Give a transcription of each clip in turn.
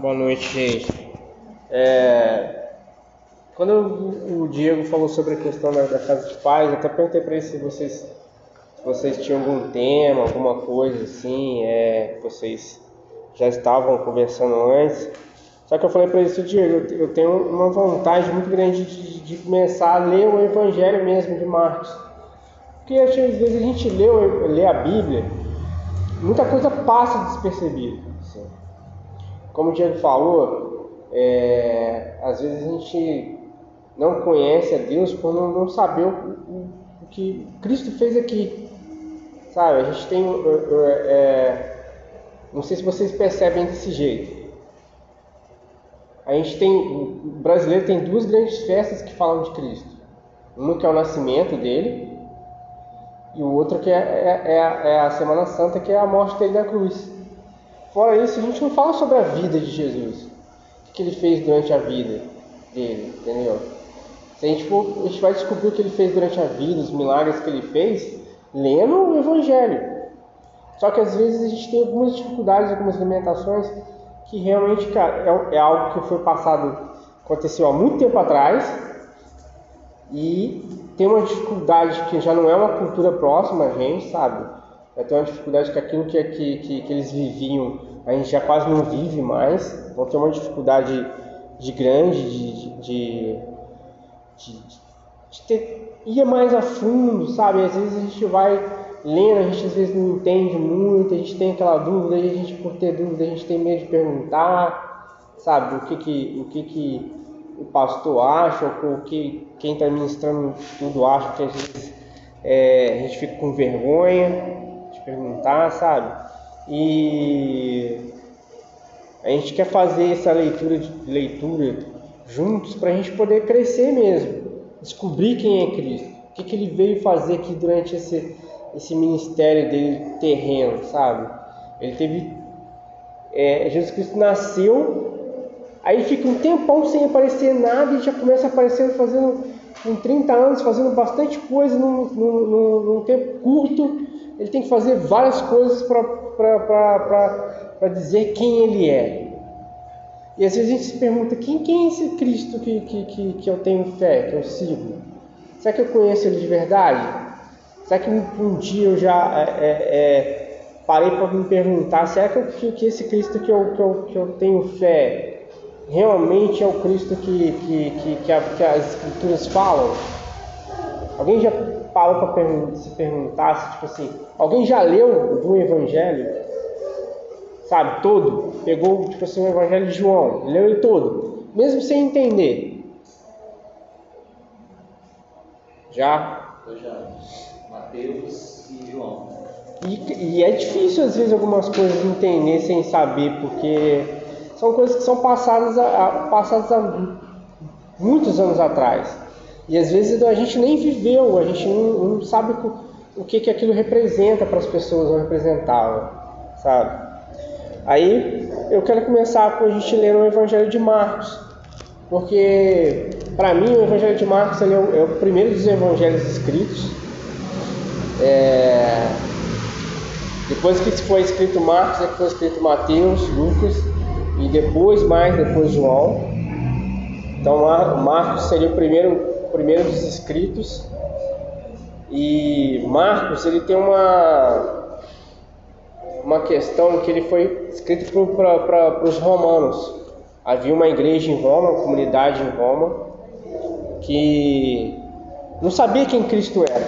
Boa noite, gente. É, quando o Diego falou sobre a questão da, da casa de pais, eu até perguntei para ele se vocês, se vocês tinham algum tema, alguma coisa assim, é, vocês já estavam conversando antes. Só que eu falei para ele, Diego, eu tenho uma vontade muito grande de, de, começar a ler o Evangelho mesmo de Marcos. Porque às vezes a gente lê, lê a Bíblia, muita coisa passa despercebida. Assim. Como o Diego falou, é, às vezes a gente não conhece a Deus por não, não saber o, o, que Cristo fez aqui. Sabe, a gente tem. É, não sei se vocês percebem desse jeito. A gente tem, o brasileiro tem duas grandes festas que falam de Cristo. Uma que é o nascimento dele e o outro que é, é, é, é a Semana Santa, que é a morte dele na cruz. Fora isso, a gente não fala sobre a vida de Jesus, o que ele fez durante a vida dele, entendeu? Se a gente for, a gente vai descobrir o que ele fez durante a vida, os milagres que ele fez, lendo o Evangelho. Só que às vezes a gente tem algumas dificuldades, algumas limitações que realmente, cara, é, é algo que foi passado, aconteceu há muito tempo atrás e tem uma dificuldade que já não é uma cultura próxima a gente, sabe? Já tem uma dificuldade que aquilo que, que, que, que eles viviam. A gente já quase não vive mais, então tem uma dificuldade de grande de, de, de, de ter, ir mais a fundo, sabe? Às vezes a gente vai lendo, a gente às vezes não entende muito, a gente tem aquela dúvida, a gente por ter dúvida a gente tem medo de perguntar, sabe, o que que, o que, que o pastor acha, ou o que quem está ministrando tudo acha, que às vezes é, a gente fica com vergonha perguntar, sabe? E a gente quer fazer essa leitura de leitura juntos para a gente poder crescer mesmo, descobrir quem é Cristo, o que, que ele veio fazer aqui durante esse esse ministério dele terreno, sabe? Ele teve. É, Jesus Cristo nasceu, aí fica um tempão sem aparecer nada e já começa aparecendo fazendo com 30 anos, fazendo bastante coisa num, num, num, num tempo curto. Ele tem que fazer várias coisas para dizer quem ele é. E às vezes a gente se pergunta: quem, quem é esse Cristo que, que, que, que eu tenho fé, que eu sigo? Será que eu conheço ele de verdade? Será que um, um dia eu já é, é, é parei para me perguntar, será que, que, que, esse Cristo que eu, que, eu, que eu tenho fé realmente é o Cristo que, que, que, que, a, que as Escrituras falam? Alguém já parou para se perguntar, se, tipo assim, alguém já leu o Evangelho? Sabe, todo? Pegou, tipo assim, o Evangelho de João, leu ele todo, mesmo sem entender. Já? Eu já. Mateus e João. E, e, é difícil às vezes algumas coisas entender sem saber, porque são coisas que são passadas, a, passadas há muitos anos atrás. E às vezes a gente nem viveu, a gente não, não sabe o que, que aquilo representa para as pessoas ou representava, sabe? Aí eu quero começar com a gente ler o Evangelho de Marcos, porque para mim o Evangelho de Marcos é o, é o primeiro dos evangelhos escritos é... Depois que foi escrito Marcos, é que foi escrito Mateus, Lucas e depois mais, depois João. Então Marcos seria o primeiro, primeiro dos escritos. E Marcos ele tem uma uma questão que ele foi escrito para os romanos. Havia uma igreja em Roma, uma comunidade em Roma, que não sabia quem Cristo era.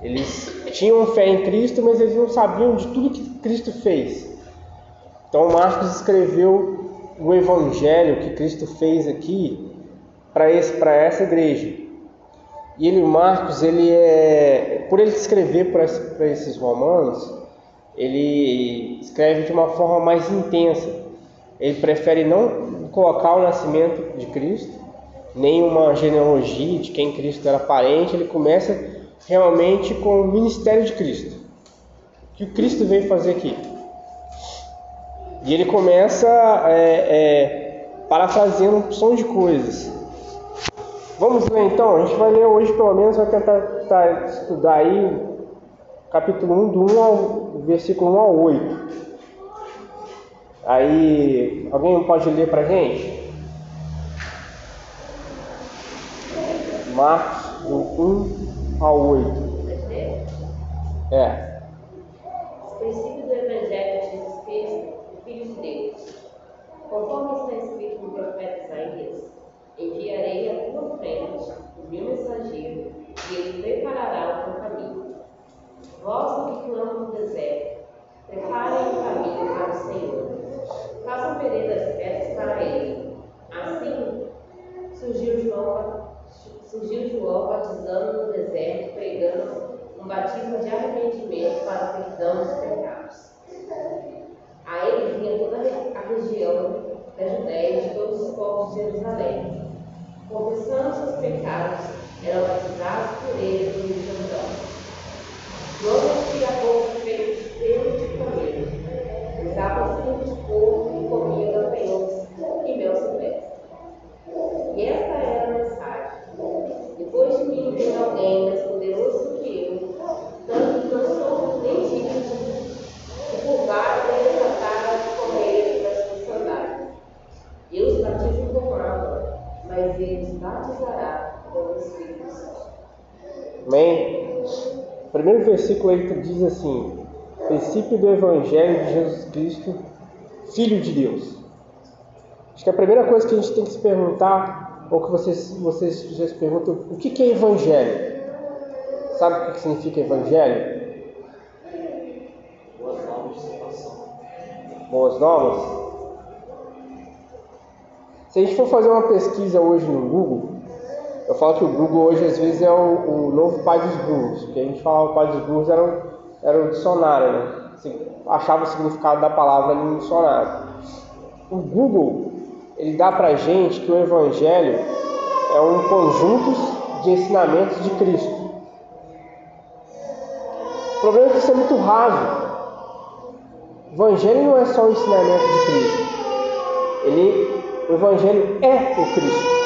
Eles tinham fé em Cristo, mas eles não sabiam de tudo que Cristo fez. Então Marcos escreveu o evangelho que Cristo fez aqui para essa igreja. E ele, Marcos, ele é, por ele escrever para esses romanos, ele escreve de uma forma mais intensa. Ele prefere não colocar o nascimento de Cristo, nem uma genealogia de quem Cristo era parente. Ele começa realmente com o ministério de Cristo. Que o Cristo veio fazer aqui? E ele começa é, é, parafraseando um som de coisas. Vamos ler então? A gente vai ler hoje, pelo menos, vai tentar, tentar estudar aí capítulo 1, do 1 ao versículo 1 ao 8. Aí, alguém pode ler para gente? Marcos, do 1 ao 8. É. O princípio do Evangelho de Jesus Cristo, Filho de Deus. Conforme está escrito no profeta Isaías, enviarei à tua o meu mensageiro, e ele preparará o teu caminho. Vós que clamam no deserto, preparem o caminho para o Senhor. Façam veredas retas para ele. Assim surgiu João, surgiu João batizando no deserto, pregando um batismo de arrependimento para o perdão dos pecados. A ele vinha toda a região da Judéia e de todos os povos de Jerusalém. Confessando seus pecados, eram batizados por ele no Jordão. João vestia roupa feita de pelo de camelo, usava cinto de couro e comia gafanhotos e mel silvestre. E esta era a mensagem. Depois de mim vem alguém mais poderoso do que eu, tanto que não sou nem digno de curvar nem desatar as correias das suas sandálias. Eu os batizo com água, mas ele os batizará com o Espírito Santo. Amém? O primeiro diz assim: princípio do Evangelho de Jesus Cristo, Filho de Deus. Acho que a primeira coisa que a gente tem que se perguntar, ou que vocês, vocês já se perguntam, o que, que é Evangelho? Sabe o que, que significa Evangelho? Boas novas de salvação. Boas novas? Se a gente for fazer uma pesquisa hoje no Google, eu falo que o Google hoje às vezes é o, o novo pai dos burros, porque a gente falava o pai dos burros era, era o dicionário, né? Assim, achava o significado da palavra no dicionário. O Google, ele dá pra gente que o Evangelho é um conjunto de ensinamentos de Cristo. O problema é que isso é muito raso. O Evangelho não é só o ensinamento de Cristo. Ele, o Evangelho é o Cristo.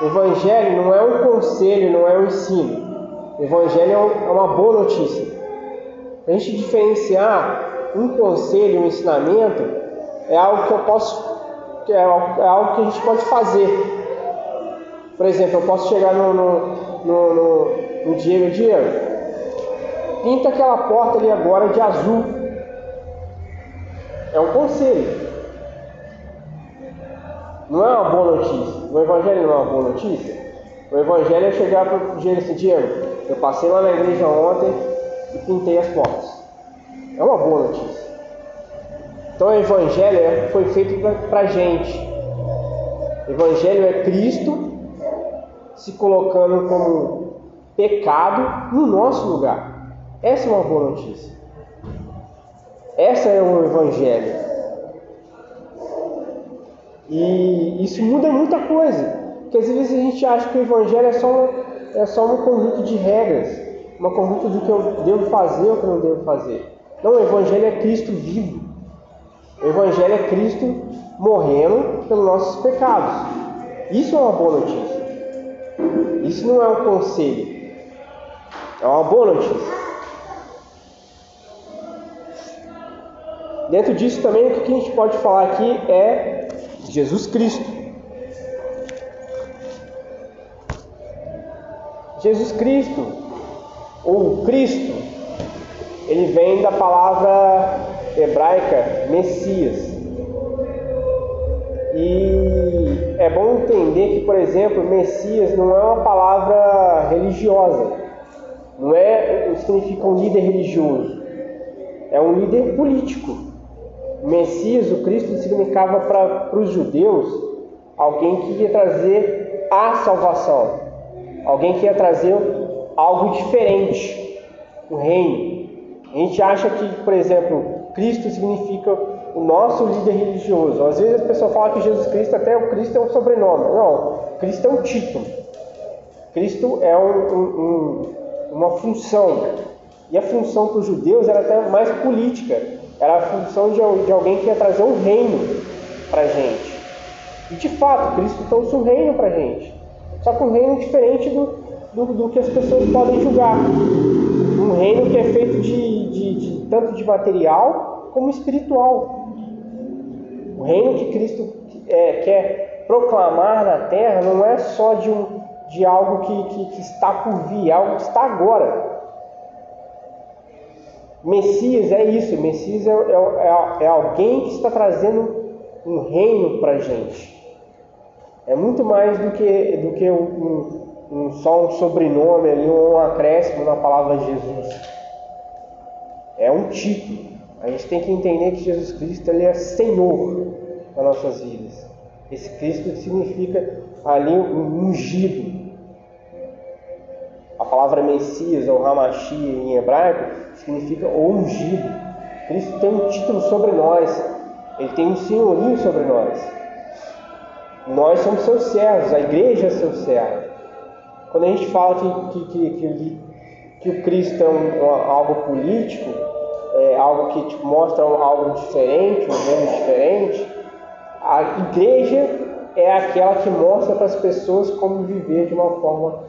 O Evangelho não é um conselho, não é um ensino. O Evangelho é é uma boa notícia. A gente diferenciar um conselho um ensinamento, é algo que eu posso, é é algo que a gente pode fazer. Por exemplo, eu posso chegar no, no, no, no, no Diego, Diego, pinta aquela porta ali agora de azul. É um conselho. Não é uma boa notícia. O Evangelho não é uma boa notícia. O Evangelho é chegar para o Diego assim, Diego, eu passei lá na igreja ontem e pintei as portas. É uma boa notícia. Então o Evangelho é- foi feito para gente. O Evangelho é Cristo se colocando como pecado no nosso lugar. Essa é uma boa notícia. Essa é o Evangelho. E isso muda muita coisa. Porque às vezes a gente acha que o Evangelho é só, é só um conjunto de regras, uma conjunto do que eu devo fazer ou que não devo fazer. Não, o Evangelho é Cristo vivo. O Evangelho é Cristo morrendo pelos nossos pecados. Isso é uma boa notícia. Isso não é um conselho. É uma boa notícia. Dentro disso também o que a gente pode falar aqui é Jesus Cristo. Jesus Cristo, ou Cristo, ele vem da palavra hebraica Messias. E é bom entender que, por exemplo, Messias não é uma palavra religiosa, não é significa um líder religioso, é um líder político. Messias, o Cristo, significava para os judeus alguém que ia trazer a salvação, alguém que ia trazer algo diferente, o reino. A gente acha que, por exemplo, Cristo significa o nosso líder religioso. Às vezes as pessoas falam que Jesus Cristo, até o Cristo é um sobrenome. Não, Cristo é um título. Cristo é um- um- um- uma função. E a função para os judeus era até mais política. Era a função de, de alguém que ia trazer um reino para a gente. E de fato, Cristo trouxe um reino para a gente. Só que um reino diferente do, do, do que as pessoas podem julgar. Um reino que é feito de, de- de- tanto de material como espiritual. O reino que Cristo é, quer proclamar na terra não é só de, um, de algo que, que, que está por vir, é algo que está agora. Messias é isso, Messias é, é, é, alguém que está trazendo um reino para a gente. É muito mais do que, do que um, um, só um sobrenome ali, um acréscimo na palavra Jesus. É um título. A gente tem que entender que Jesus Cristo ele é Senhor das nossas vidas. Esse Cristo significa ali um ungido. A palavra Messias ou Hamashi em hebraico significa ungido. Cristo tem um título sobre nós. Ele tem um senhorio sobre nós. Nós somos seus servos, a igreja é seu servo. Quando a gente fala que, que, que, que o Cristo é um, algo político, é algo que tipo, mostra algo diferente, um reino diferente, a igreja é aquela que mostra para as pessoas como viver de uma forma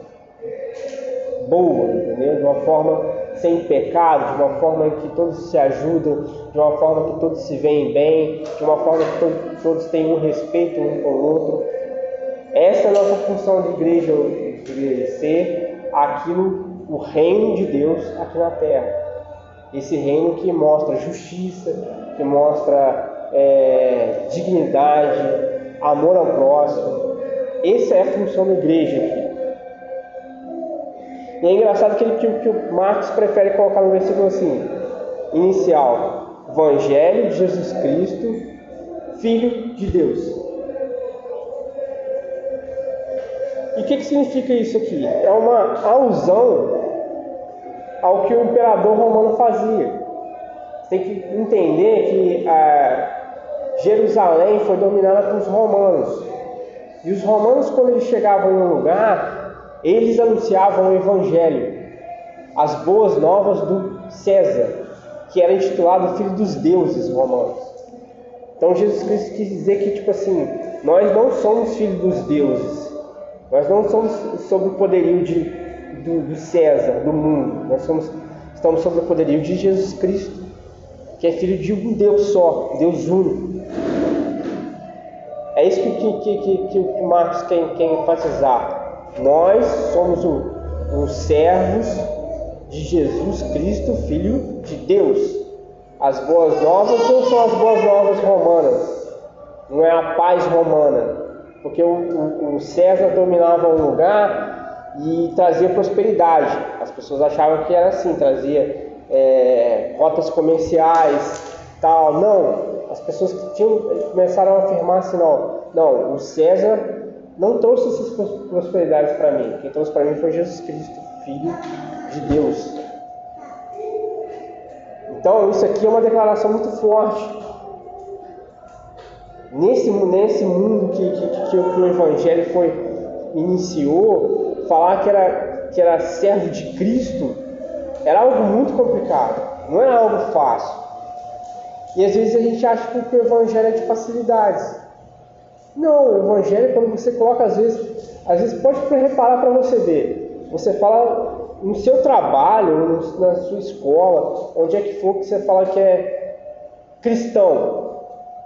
boa, entendeu? De uma forma sem pecado, de uma forma que todos se ajudam, de uma forma que todos se veem bem, de uma forma que todos, todos têm um respeito um com o outro. Essa é a nossa função de igreja, de ser aquilo, o reino de Deus aqui na terra. Esse reino que mostra justiça, que mostra é, dignidade, amor ao próximo. Essa é a função da igreja aqui. E é engraçado que, ele, que, que o Marcos prefere colocar no versículo assim, inicial, Evangelho de Jesus Cristo, Filho de Deus. E o que, que significa isso aqui? É uma alusão ao que o imperador romano fazia. Tem que entender que ah, Jerusalém foi dominada pelos romanos. E os romanos, quando eles chegavam em um lugar, eles anunciavam o Evangelho, as boas novas do César, que era intitulado Filho dos Deuses romanos. Então Jesus Cristo quis dizer que, tipo assim, nós não somos filhos dos deuses, nós não somos sob o poderio de, do, do César, do mundo, nós somos, estamos sob o poderio de Jesus Cristo, que é filho de um Deus só, Deus único. É isso que, que, que, que, que Marcos quer, quer enfatizar. Nós somos os servos de Jesus Cristo, Filho de Deus. As boas novas não são as boas novas romanas, não é a paz romana, porque o, o, o César dominava um lugar e trazia prosperidade. As pessoas achavam que era assim, trazia é, rotas comerciais, tal. Não, as pessoas que tinham, começaram a afirmar assim, não, não, o César não trouxe essas prosperidades para mim. Quem trouxe para mim foi Jesus Cristo, Filho de Deus. Então, isso aqui é uma declaração muito forte. Nesse, nesse mundo que, que, que, o Evangelho foi iniciou, falar que era, que era servo de Cristo era algo muito complicado, não era algo fácil. E às vezes a gente acha que o Evangelho é de facilidades. Não, o evangelho, quando você coloca, às vezes, às vezes pode reparar para você ver. Você fala no seu trabalho, na sua escola, onde é que for que você fala que é cristão,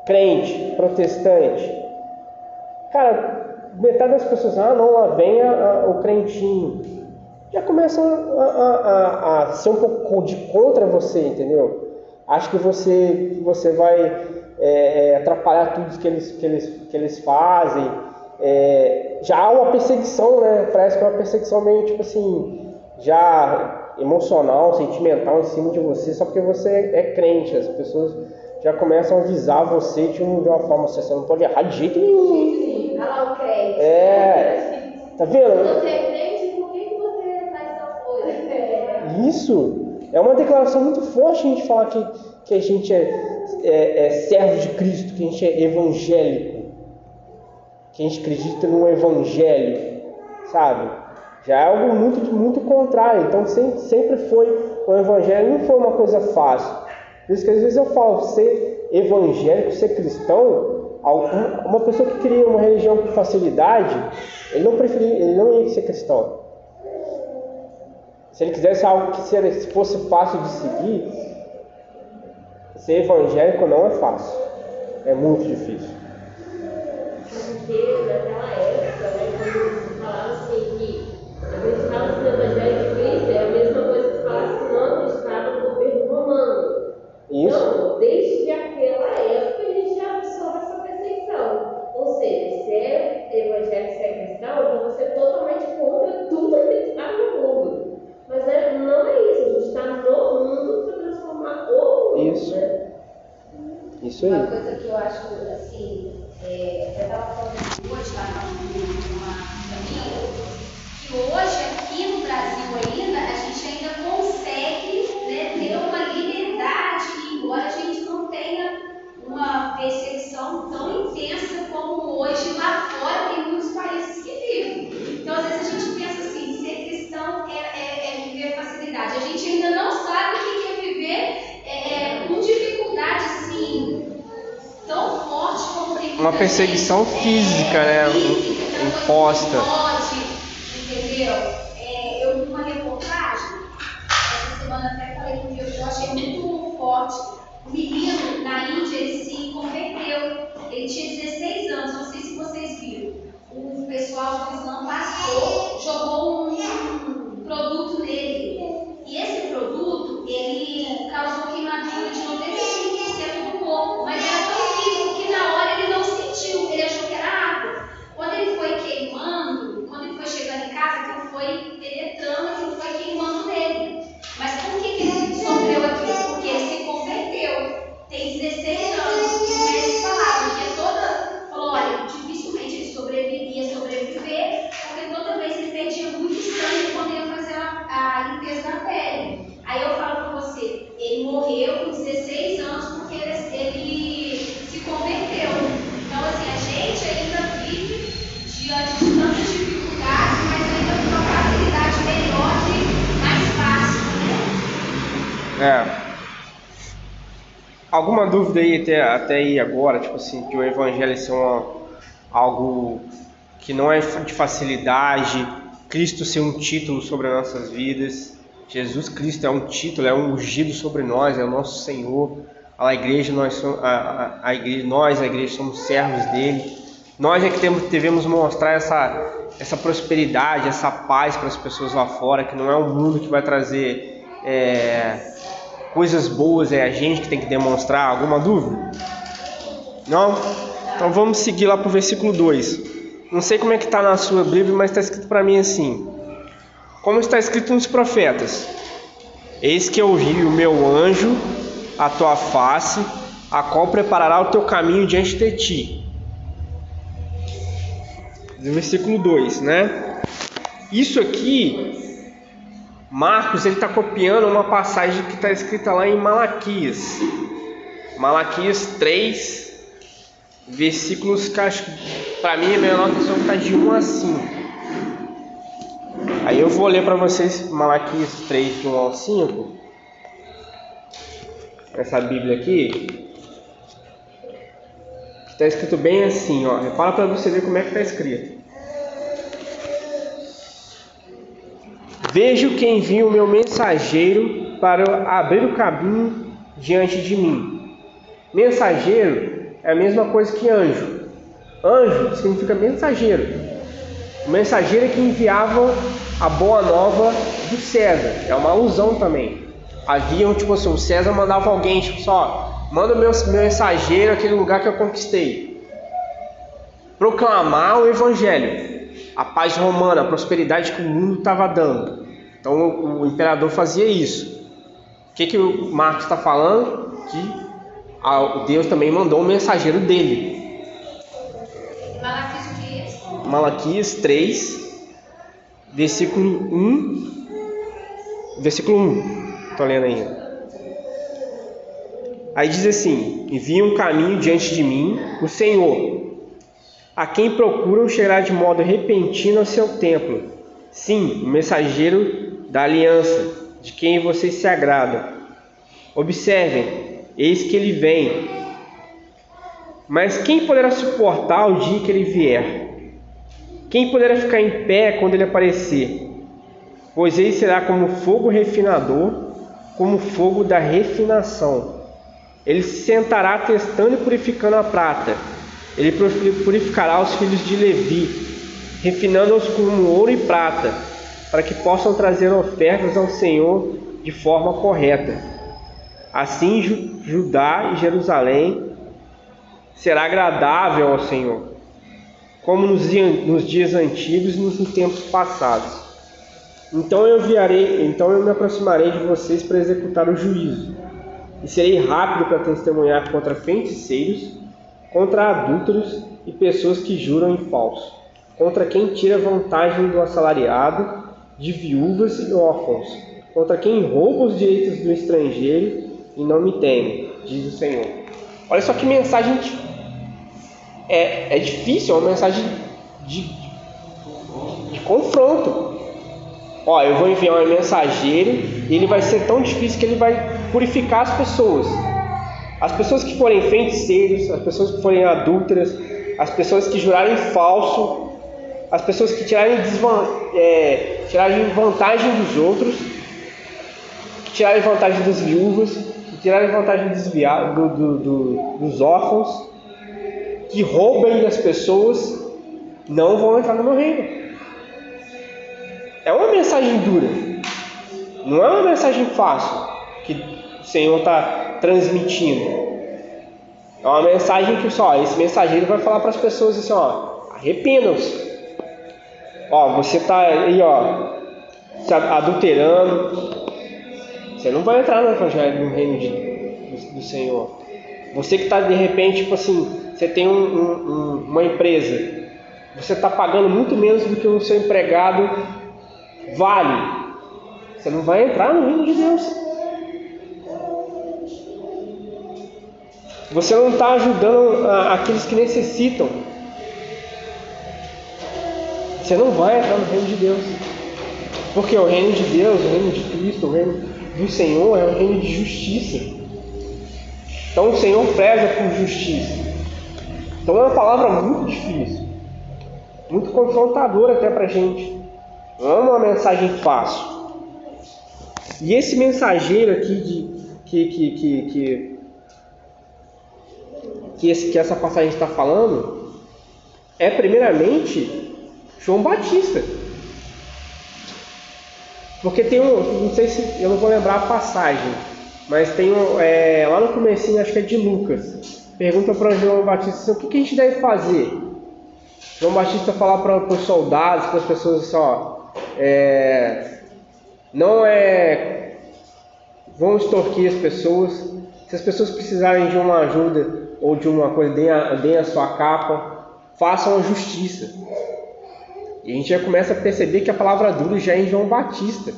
crente, protestante. Cara, metade das pessoas, ah não, lá vem a, a, o crentinho. Já começam a, a, a, ser um pouco de contra você, entendeu? Acho que você, você vai é, é, atrapalhar tudo que eles, que eles, que eles fazem. É, já há uma perseguição, né? Parece que é uma perseguição meio tipo assim, já emocional, sentimental em cima de você, só porque você é crente. As pessoas já começam a avisar você de, uma forma assim, você não pode errar de jeito nenhum. Sim, olha lá o crente. É. Tá vendo? Você é crente, por que você faz tal coisa? Isso é uma declaração muito forte a gente falar que, que a gente é é, é servo de Cristo, que a gente é evangélico, que a gente acredita no evangelho, sabe? Já é algo muito, muito contrário. Então sempre, sempre foi o evangelho não foi uma coisa fácil. Por isso que às vezes eu falo, ser evangélico, ser cristão, uma pessoa que cria uma religião com facilidade, ele não preferia, ele não ia ser cristão. Se ele quisesse algo que fosse fácil de seguir, ser evangélico não é fácil. É muito difícil. Porque naquela época, Uma coisa que eu acho, assim, é, eu estava falando hoje lá com uma amiga minha, que hoje aqui no Brasil ainda, a gente ainda consegue né, ter uma liberdade, embora a gente não tenha uma percepção tão intensa como hoje lá fora tem muitos países que vivem. Então, às vezes a gente pensa assim, ser cristão é, é- é viver facilidade. A gente ainda não sabe o que é viver é, é, com dificuldade, assim, tão forte como tem Uma perseguição física, né, imposta. Até, até aí agora, tipo assim, que o evangelho ser uma, algo que não é de facilidade, Cristo ser um título sobre as nossas vidas, Jesus Cristo é um título, é um ungido sobre nós, é o nosso Senhor, a igreja, nós, somos, a, a, a igreja, nós, a igreja, somos servos dele, nós é que temos, devemos mostrar essa, essa prosperidade, essa paz para as pessoas lá fora, que não é o mundo que vai trazer é, coisas boas, é a gente que tem que demonstrar. Alguma dúvida? Não? Então vamos seguir lá para o versículo 2. Não sei como é que está na sua Bíblia, mas está escrito para mim assim. Como está escrito nos profetas: Eis que eu vi o meu anjo à tua face, a qual preparará o teu caminho diante de ti. Versículo 2, né? Isso aqui, Marcos ele está copiando uma passagem que está escrita lá em Malaquias. Malaquias 3, versículos que acho para mim a minha anotação está de 1 a 5. Aí eu vou ler para vocês Malaquias 3, de 1 ao 5. Essa Bíblia aqui. Está escrito bem assim, ó. Repara para você ver como é que está escrito. Vejo que envia o meu mensageiro para abrir o caminho diante de mim. Mensageiro é a mesma coisa que anjo. Anjo significa mensageiro. O mensageiro é que enviava a boa nova do César. É uma alusão também. Havia, tipo assim, o César mandava alguém, tipo só, manda o meu, mensageiro àquele lugar que eu conquistei. Proclamar o evangelho, a paz romana, a prosperidade que o mundo estava dando. Então o, imperador fazia isso. O que, que o Marcos está falando? Que a, Deus também mandou um mensageiro dele. Malaquias o quê? Malaquias 3, versículo 1. Versículo 1. Estou lendo ainda. Aí diz assim: Envia um caminho diante de mim, o Senhor, a quem procuram chegar de modo repentino ao seu templo. Sim, o mensageiro da aliança, de quem vocês se agradam. Observem, eis que ele vem. Mas quem poderá suportar o dia que ele vier? Quem poderá ficar em pé quando ele aparecer? Pois ele será como fogo refinador, como fogo da refinação. Ele se sentará testando e purificando a prata. Ele purificará os filhos de Levi, refinando-os como ouro e prata, para que possam trazer ofertas ao Senhor de forma correta. Assim, Judá e Jerusalém será agradável ao Senhor, como nos, dias antigos e nos tempos passados. Então eu enviarei, então eu me aproximarei de vocês para executar o juízo, e serei rápido para testemunhar contra feiticeiros, contra adúlteros e pessoas que juram em falso, contra quem tira vantagem do assalariado, de viúvas e órfãos, contra quem rouba os direitos do estrangeiro e não me teme, diz o Senhor. Olha só que mensagem é, é difícil, é uma mensagem de, de confronto. Ó, eu vou enviar um mensageiro e ele vai ser tão difícil que ele vai purificar as pessoas. As pessoas que forem feiticeiros, as pessoas que forem adúlteras, as pessoas que jurarem falso, as pessoas que tirarem, é, tirarem vantagem dos outros, que tirarem vantagem das viúvas, que tirarem vantagem dos, do, do, do, dos órfãos, que roubem das pessoas, não vão entrar no meu reino. É uma mensagem dura, não é uma mensagem fácil que o Senhor está transmitindo. É uma mensagem que só esse mensageiro vai falar para as pessoas assim, ó, arrependam-se. Ó, você está aí, ó, se adulterando. Você não vai entrar no evangelho no reino de, do, do Senhor. Você que está de repente, tipo assim, você tem um, um, uma empresa, você está pagando muito menos do que o seu empregado vale. Você não vai entrar no reino de Deus. Você não está ajudando aqueles que necessitam. Você não vai entrar no reino de Deus. Porque o reino de Deus, o reino de Cristo, o reino do Senhor é um reino de justiça. Então o Senhor preza por justiça. Então é uma palavra muito difícil, muito confrontadora até para a gente. Não é uma mensagem fácil. E esse mensageiro aqui de, que, que, que, que que, esse, que essa passagem está falando é primeiramente João Batista. Porque tem um, não sei se eu não vou lembrar a passagem, mas tem um, é, lá no comecinho, acho que é de Lucas, pergunta para João Batista assim, o que, que, a gente deve fazer. João Batista falar para os soldados, para as pessoas assim, ó, é, não é, vão extorquir as pessoas. Se as pessoas precisarem de uma ajuda, ou de uma coisa, deem a, deem a sua capa, façam a justiça. E a gente já começa a perceber que a palavra dura já é em João Batista.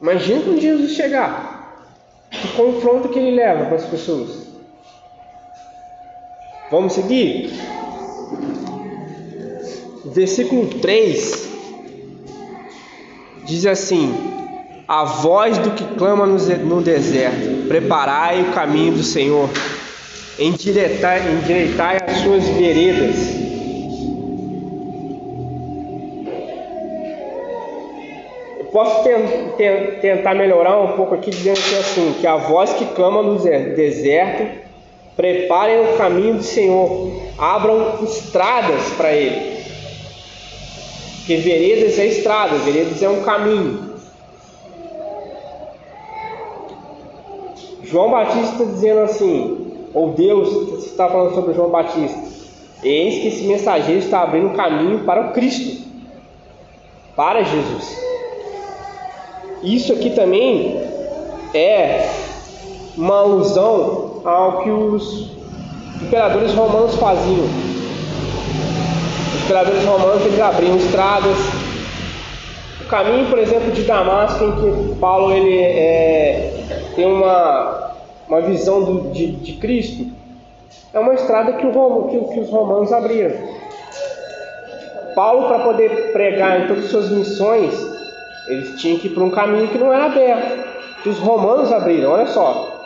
Imagina quando Jesus chegar, que confronto que ele leva para as pessoas. Vamos seguir? Versículo 3 diz assim: A voz do que clama no deserto, preparai o caminho do Senhor endireitai, endireitai as suas veredas. Posso tentar melhorar um pouco aqui dizendo que assim, que a voz que clama no deserto, preparem o caminho do Senhor, abram estradas para ele. Porque veredas é estrada, veredas é um caminho. João Batista dizendo assim: ou Deus está falando sobre João Batista. Eis que esse mensageiro está abrindo caminho para o Cristo, para Jesus. Isso aqui também é uma alusão ao que os imperadores romanos faziam. Os imperadores romanos eles abriam estradas. O caminho, por exemplo, de Damasco, em que Paulo ele é, tem uma uma visão do, de, de, Cristo, é uma estrada que, o, que, que os romanos abriram. Paulo, para poder pregar em todas as suas missões, eles tinham que ir por um caminho que não era aberto, que os romanos abriram. Olha só,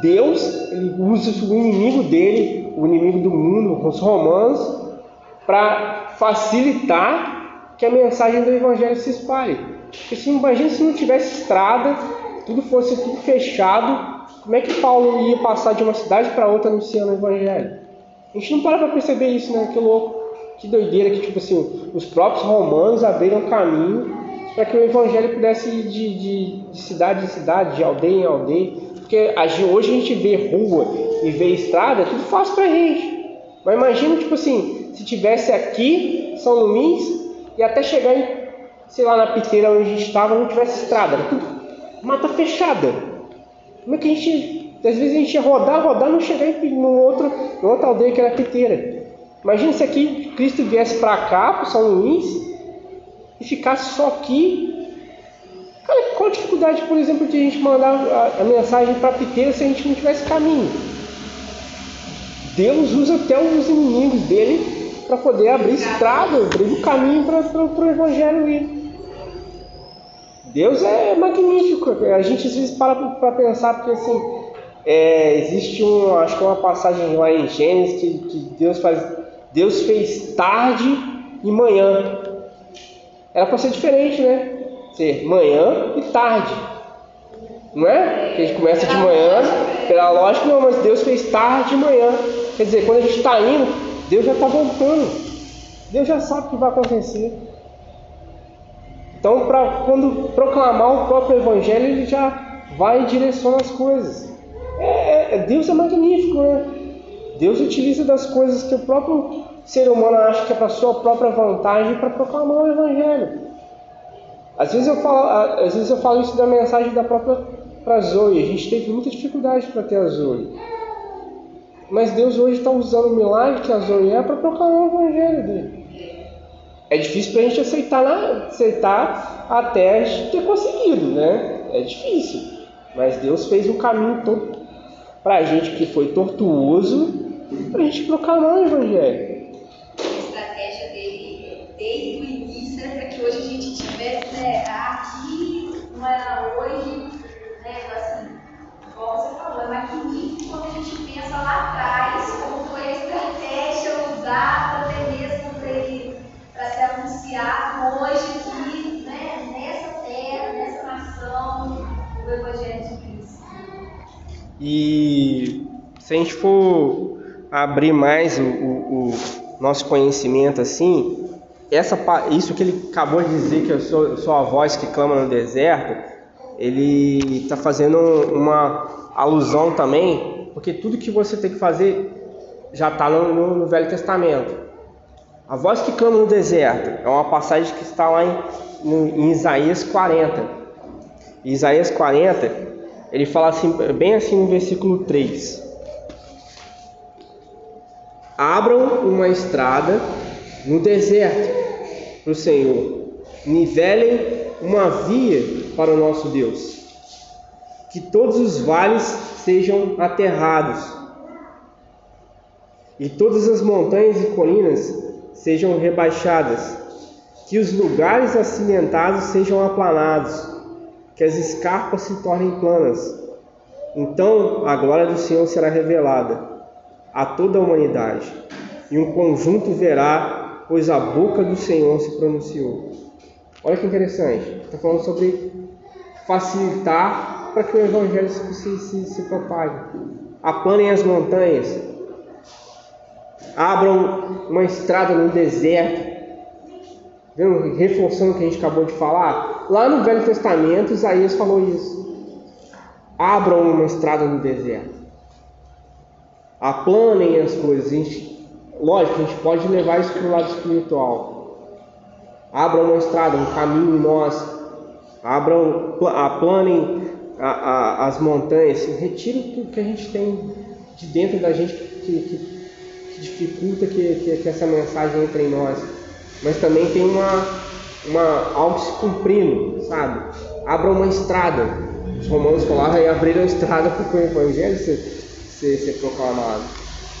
Deus ele usa o inimigo dele, o inimigo do mundo, os romanos, para facilitar que a mensagem do Evangelho se espalhe. Porque se imagina se não tivesse estrada, tudo fosse tudo fechado, Como é que Paulo ia passar de uma cidade para outra anunciando o evangelho? A gente não para para perceber isso, né? Que louco. Que doideira que, tipo assim, os próprios romanos abriram caminho para que o evangelho pudesse ir de, de, de, cidade em cidade, de aldeia em aldeia. Porque hoje a gente vê rua e vê estrada, é tudo fácil para a gente. Mas imagina, tipo assim, se tivesse aqui, São Luís, e até chegar em, sei lá, na piteira onde a gente estava, não tivesse estrada, era tudo mata fechada. Como é que a gente, às vezes a gente ia rodar, rodar, não chegar em numa outra aldeia que era piteira. Imagina se aqui Cristo viesse para cá, para São Luís, e ficasse só aqui. Cara, qual a dificuldade, por exemplo, de a gente mandar a, a mensagem para Piteira se a gente não tivesse caminho? Deus usa até os inimigos dele para poder abrir estrada, abrir o caminho para o Evangelho ir. Deus é magnífico. A gente às vezes para para pensar, porque assim, é, existe um, acho que uma passagem lá em Gênesis que, que Deus faz, Deus fez tarde e manhã. Era para ser diferente, né? Ser manhã e tarde. Não é? Que a gente começa de manhã, pela lógica, não, mas Deus fez tarde e manhã. Quer dizer, quando a gente está indo, Deus já está voltando. Deus já sabe o que vai acontecer. Então, para quando proclamar o próprio Evangelho, ele já vai e direciona as coisas. É, é, Deus é magnífico, né? Deus utiliza das coisas que o próprio ser humano acha que é para sua própria vantagem para proclamar o Evangelho. Às vezes eu falo, às vezes eu falo isso da mensagem da própria para Zoe. A gente teve muita dificuldade para ter a Zoe. Mas Deus hoje está usando o milagre que a Zoe é para proclamar o Evangelho dele. É difícil para a gente aceitar, aceitar até a gente ter conseguido, né? É difícil. Mas Deus fez um caminho todo para a gente que foi tortuoso para a gente proclamar o Evangelho desde o início era para que hoje a gente tivesse né, aqui, uma, hoje, né, assim, como você falou, é magnífico quando a gente pensa lá atrás como foi a estratégia usada até mesmo para ser anunciado hoje aqui, né, nessa terra, nessa nação, o Evangelho de Cristo. E se a gente for abrir mais o, o, o nosso conhecimento assim, essa, isso que ele acabou de dizer, que eu sou, eu sou a voz que clama no deserto, ele está fazendo uma alusão também, porque tudo que você tem que fazer já está no, no, no, Velho Testamento. A voz que clama no deserto é uma passagem que está lá em, em Isaías 40. Isaías 40, ele fala assim, bem assim no versículo 3 abram uma estrada no deserto para o Senhor, nivelem uma via para o nosso Deus, que todos os vales sejam aterrados. E todas as montanhas e colinas sejam rebaixadas, que os lugares acimentados sejam aplanados, que as escarpas se tornem planas. Então a glória do Senhor será revelada a toda a humanidade, e um conjunto verá, pois a boca do Senhor se pronunciou. Olha que interessante, está falando sobre facilitar para que o Evangelho se, se, se, se propague. Aplanem as montanhas, abram uma estrada no deserto, Vendo, reforçando o que a gente acabou de falar, lá no Velho Testamento, Isaías falou isso. Abram uma estrada no deserto aplanem as coisas. Lógico, a gente pode levar isso para o lado espiritual. Abram uma estrada, um caminho em nós. Abram, aplanem a, a, as montanhas. Retirem tudo que a gente tem de dentro da gente que, que, que dificulta que, que, que, essa mensagem entre em nós. Mas também tem uma, uma algo se cumprindo, sabe? Abram uma estrada. Os romanos falaram e abriram a estrada para o evangelho ser, ser proclamado.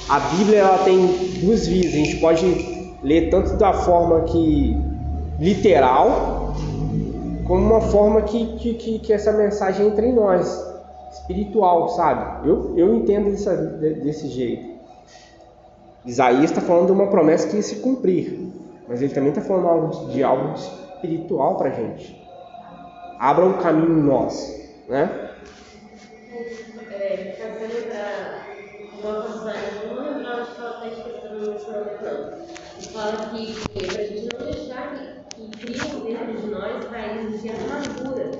A Bíblia ela tem duas vias. A gente pode ler tanto da forma que literal, como uma forma que, que, que, essa mensagem entra em nós, espiritual, sabe? Eu, eu entendo dessa, desse jeito. Isaías está falando de uma promessa que ia se cumprir, mas ele também está falando de algo espiritual para gente. Abra um caminho em nós, né? Escrito no Salmo, não. E fala que para a gente não deixar que, que criam dentro de nós raízes de amargura.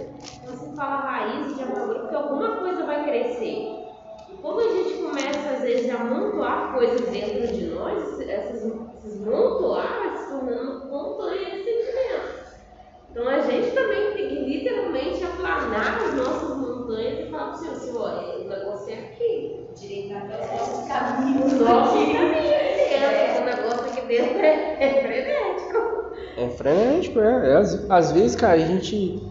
Então se fala raízes de amargura porque alguma coisa vai crescer. E quando a gente começa, às vezes, a amontoar coisas dentro de nós, essas, esses montoar vai se tornando montanha de sentimentos. Então a gente também tem que literalmente aplanar as nossas montanhas e falar para o Senhor, Senhor, o negócio é aqui. Direitar os nossos caminhos. O nosso caminho é dentro. O dentro é, é frenético. É frenético, é. Às, às vezes, cara, a gente.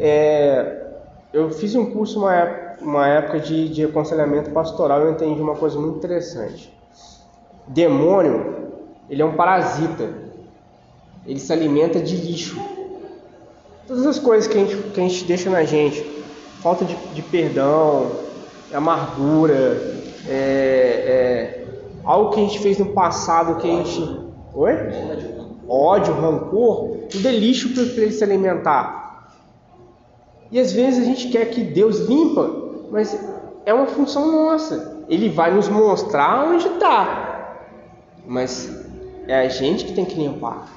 é, eu fiz um curso uma, ép- uma época de, de aconselhamento pastoral e eu entendi uma coisa muito interessante. Demônio, ele é um parasita. Ele se alimenta de lixo. Todas as coisas que a gente, que a gente deixa na gente, falta de, de perdão, amargura, é, é, algo que a gente fez no passado que a gente. Oi? ódio, rancor, tudo é lixo para ele se alimentar. E às vezes a gente quer que Deus limpa, mas é uma função nossa. Ele vai nos mostrar onde está, mas é a gente que tem que limpar.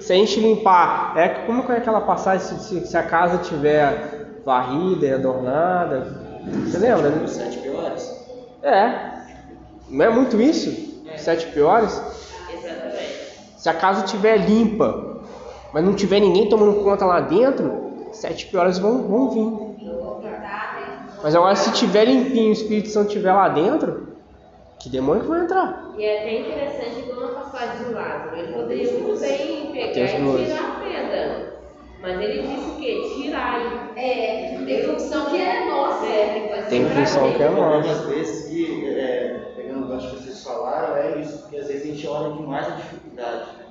Se a gente limpar, é como é aquela passagem se, se- a casa tiver varrida e adornada? Você lembra? né? Sete piores? É. Não é muito isso? Sete piores? Exatamente. Se a casa estiver limpa, mas não tiver ninguém tomando conta lá dentro, sete piores vão, vão vir. Né? Mas agora se tiver limpinho o Espírito Santo estiver lá dentro, que demônio que vai entrar? E é até interessante que uma passagem de Lázaro, ele poderia muito bem pegar e tirar a pedra. Mas ele disse o quê? Tirai. É, tem função que é nossa. É, Tem função que é nossa. Algumas vezes que, é, pegando o que vocês falaram, é isso, porque às vezes a gente olha demais a dificuldade. né?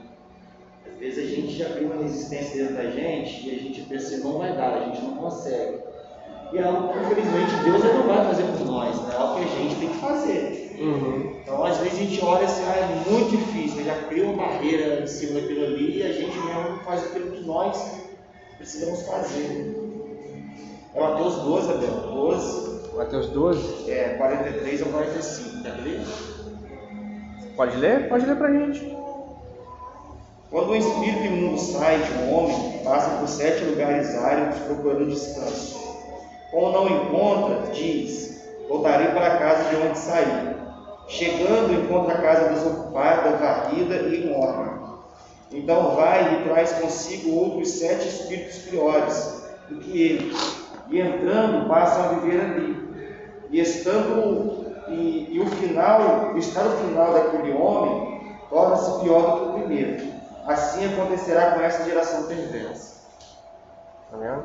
Às vezes a gente já cria uma resistência dentro da gente e a gente pensa assim, não vai dar, a gente não consegue. E é algo que, infelizmente, Deus ele não vai fazer por nós, né? é algo que a gente tem que fazer. Uhum. Então, às vezes a gente olha assim, ah, é muito difícil, já cria uma barreira em cima daquilo ali e a gente mesmo faz aquilo que nós precisamos fazer. É Mateus 12, Abel, 12, Mateus 12. é, 43 ao 45, quer ler? Pode ler? Pode ler pra gente. Quando o espírito imundo sai de um homem, passa por sete lugares áridos procurando descanso. Como não encontra, diz: Voltarei para a casa de onde saí. Chegando, encontra a casa desocupada, varrida e morna. Então vai e traz consigo outros sete espíritos piores do que ele, e entrando passam a viver ali. E estando e, e o final, o estado final daquele homem torna-se pior do que o primeiro. Assim acontecerá com essa geração perversa. Tá vendo?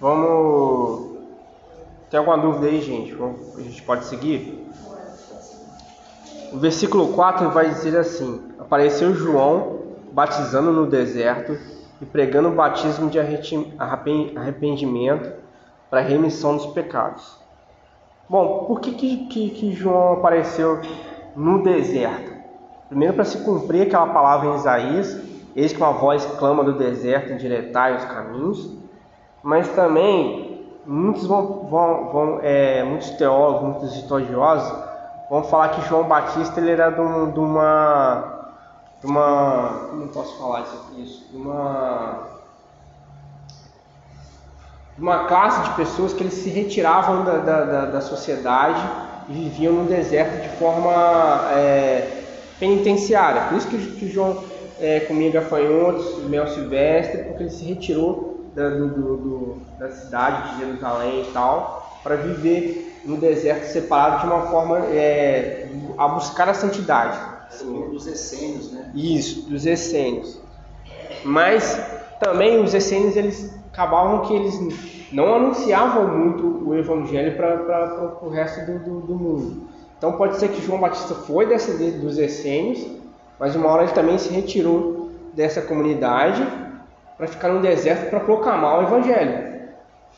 Vamos. Tem alguma dúvida aí, gente? A gente pode seguir? O versículo 4 vai dizer assim: Apareceu João batizando no deserto e pregando o batismo de arrependimento para remissão dos pecados. Bom, por que, que, que, João apareceu no deserto? Primeiro, para se cumprir aquela palavra em Isaías: Eis que uma voz clama do deserto, endireitai os caminhos. Mas também, muitos, vão, vão, vão, é, muitos teólogos, muitos estudiosos vão falar que João Batista ele era de, de uma. Uma. Como posso falar isso? uma. Uma classe de pessoas que eles se retiravam da, da, da, da sociedade e viviam no deserto de forma é, penitenciária. Por isso que, que João é, comia gafanhotos, mel silvestre, porque ele se retirou da, do- do- da cidade de Jerusalém e tal, para viver no deserto separado de uma forma é, a buscar a santidade. Um dos essênios, né? Isso, dos essênios. Mas também os essênios eles acabavam que eles não anunciavam muito o evangelho para o resto do, do, do mundo. Então pode ser que João Batista foi dessa, de- dos essênios, mas uma hora ele também se retirou dessa comunidade para ficar no deserto para proclamar o evangelho.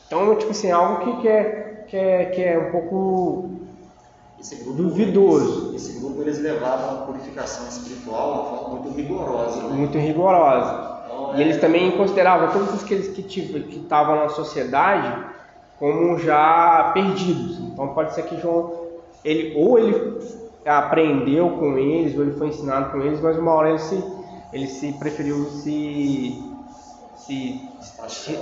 Então, tipo assim, algo que, que, é, que, é, que é um pouco Esse grupo, Duvidoso. Esse, esse grupo eles levavam a purificação espiritual de uma forma muito rigorosa. Né? muito rigorosa. Então, E eles também consideravam todos os que eles estavam na sociedade como já perdidos. Então pode ser que João, ele ou ele aprendeu com eles, ou ele foi ensinado com eles, mas uma hora ele se, ele se preferiu se, se,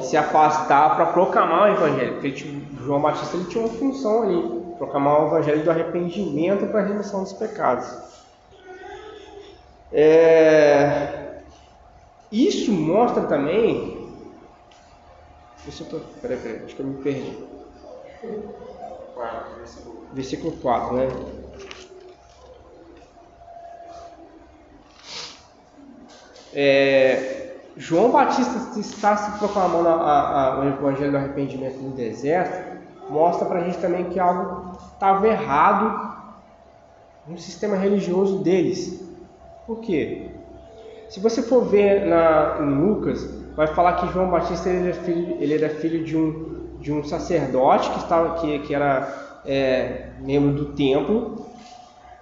se afastar para proclamar o evangelho. Porque João Batista ele tinha uma função ali, proclamar o evangelho do arrependimento para a remissão dos pecados. É, isso mostra também isso eu tô. Peraí, peraí, acho que eu me perdi. 4, versículo. Versículo 4, né? É, João Batista está se proclamando o evangelho do arrependimento no deserto, mostra para a gente também que algo estava errado no sistema religioso deles. Por quê? Se você for ver na, em Lucas, vai falar que João Batista ele era filho, ele era filho de, um, de um sacerdote que, estava, que, que era é, membro do templo,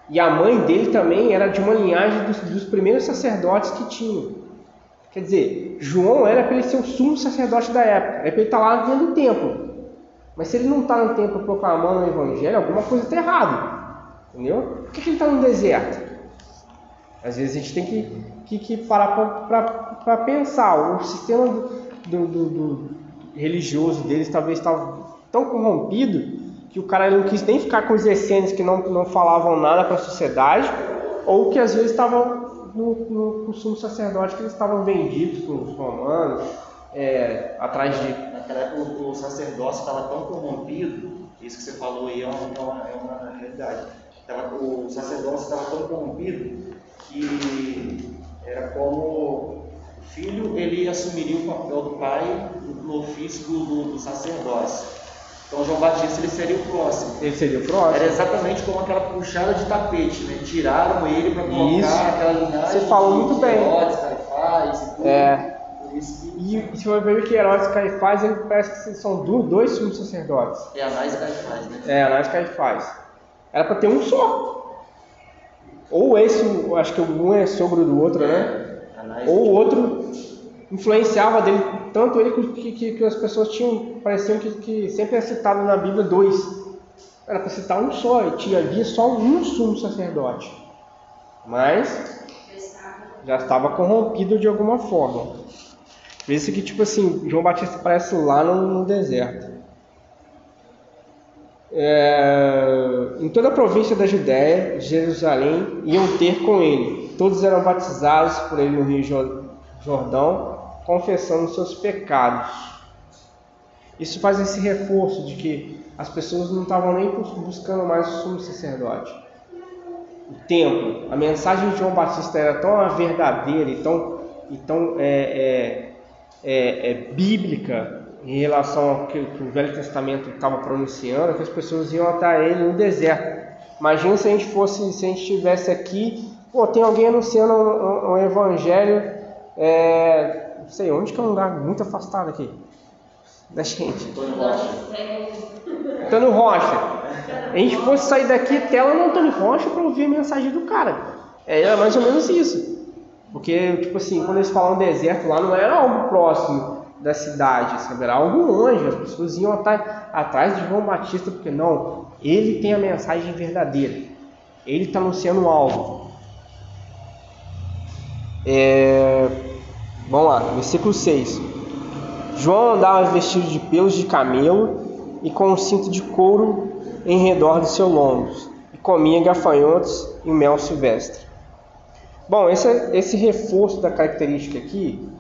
e a mãe dele também era de uma linhagem dos, dos primeiros sacerdotes que tinham. Quer dizer, João era para ele ser o sumo sacerdote da época, é para ele estar tá lá dentro do templo. Mas se ele não está no templo proclamando o evangelho, alguma coisa está errada. Entendeu? Por que, que ele está no deserto? Às vezes a gente tem que, que, que parar para pensar. O sistema do, do, do, religioso deles talvez estava tão corrompido que o cara não quis nem ficar com os essênios que não, não falavam nada para a sociedade, ou que às vezes estavam no, no, no sacerdote que eles estavam vendidos para os romanos, é, atrás de. Naquela época o, o sacerdócio estava tão corrompido, isso que você falou aí é uma, é uma, é uma realidade. o sacerdócio estava tão corrompido que era como o filho ele assumiria o papel do pai no ofício do, do, sacerdócio. Então João Batista ele seria o próximo. Ele seria o próximo. Era exatamente como aquela puxada de tapete, né? Tiraram ele para colocar Isso. aquela linhagem. Você falou muito bem. Herodes, Caifás e tudo. É. E se for ver que Herodes e Caifás, ele parece que são dois sumos sacerdotes. É Anás e Caifás, né? É, Anás e Caifás. Era para ter um só. Ou esse, acho que um é sogro do outro, né? Ou o outro influenciava dele, tanto ele que, que, que as pessoas tinham, pareciam que, que sempre é citado na Bíblia dois. Era para citar um só, e tinha, havia só um sumo sacerdote. Mas já estava corrompido de alguma forma. Isso que, tipo assim, João Batista aparece lá no, no deserto. É, em toda a província da Judéia, Jerusalém, iam ter com ele. Todos eram batizados por ele no Rio Jordão, confessando seus pecados. Isso faz esse reforço de que as pessoas não estavam nem buscando mais o sumo sacerdote. O templo, a mensagem de João Batista era tão verdadeira e tão, e tão é, é, é, é bíblica em relação ao que, que o Velho Testamento estava pronunciando, que as pessoas iam até ele no deserto. Imagina se a gente fosse, se a gente estivesse aqui, pô, tem alguém anunciando um, um, um evangelho, é, não sei onde que é um lugar muito afastado aqui da gente. Antônio Rocha. Antônio Rocha. A gente fosse sair daqui até lá no Antônio Rocha para ouvir a mensagem do cara. É mais ou menos isso. Porque, tipo assim, quando eles falam deserto lá, não era algo próximo da cidade, sabe? Era algo longe, as pessoas iam atrás de João Batista, porque não, ele tem a mensagem verdadeira, ele está anunciando algo. É... Vamos lá, versículo 6. João andava vestido de pelos de camelo e com um cinto de couro em redor dos seus lombos, e comia gafanhotos e mel silvestre. Bom, esse, esse reforço da característica aqui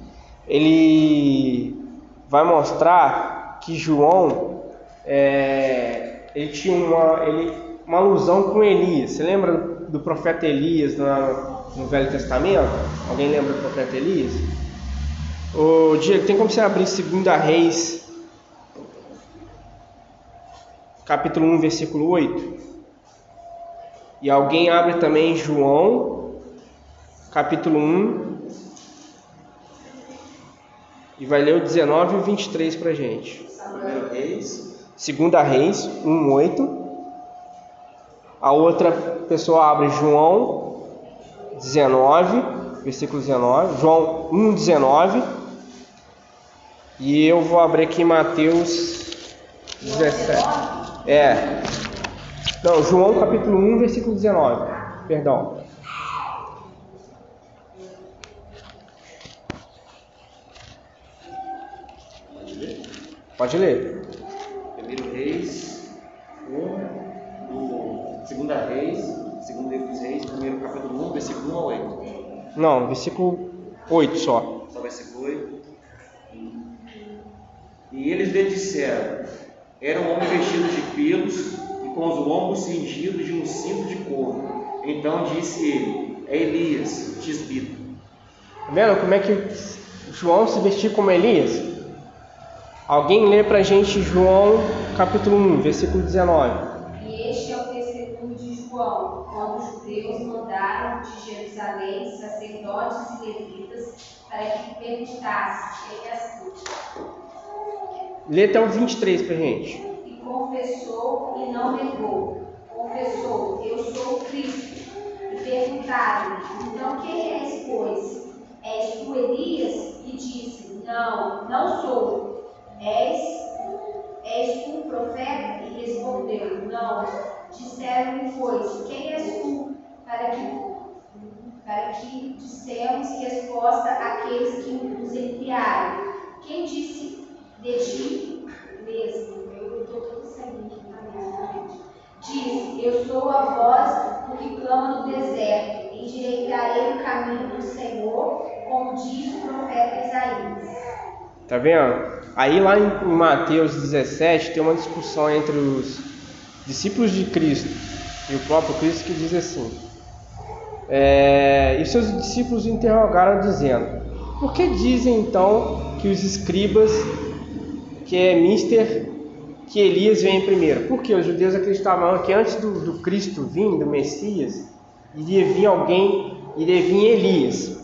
ele vai mostrar que João é, ele tinha uma, ele, uma alusão com Elias. Você lembra do profeta Elias no, no Velho Testamento? Alguém lembra do profeta Elias? O Diego, tem como você abrir 2 Reis, capítulo 1, versículo 8? E alguém abre também João, capítulo 1, e vai ler o 19 e o 23 para a gente. Segunda Reis 1, 8. A outra pessoa abre João 19, versículo 19. João 1, 19. E eu vou abrir aqui Mateus 17. É. Não, João capítulo 1, versículo 19. Perdão. Pode ler. Primeiro Reis 1, do Segunda Reis, segundo livro dos Reis, primeiro capítulo 1, versículo 1 ao 8. Não, versículo 8 só. Só versículo 8. E eles lhe disseram: Era um homem vestido de pelos e com os lombos cingidos de um cinto de couro. Então disse ele: É Elias, tisbita. Tá vendo como é que João se vestia como Elias? Alguém lê pra gente João capítulo 1, versículo 19. E este é o testemunho de João, quando os judeus mandaram de Jerusalém sacerdotes e levitas para que perguntassem quem és tu. Lê até o 23 pra gente. E confessou e não negou. Confessou, eu sou o Cristo. E perguntaram-lhe, então quem és, pois? És tu Elias? E disse, não, não sou. És, és tu profeta? E respondeu, não. Disseram-lhe, pois, quem és tu? Para que, para que dissemos resposta àqueles que nos enviaram. Quem disse de ti mesmo? Eu estou tudo seguindo na minha. Diz, eu sou a voz do que clama no deserto, endireitarei o caminho do Senhor, como diz o profeta Isaías. Tá vendo? Aí lá em Mateus 17 tem uma discussão entre os discípulos de Cristo e o próprio Cristo que diz assim: é, E seus discípulos interrogaram dizendo: Por que dizem então que os escribas, que é mister, que Elias vem primeiro? Porque os judeus acreditavam que antes do, do Cristo vir, do Messias, iria vir alguém, iria vir Elias.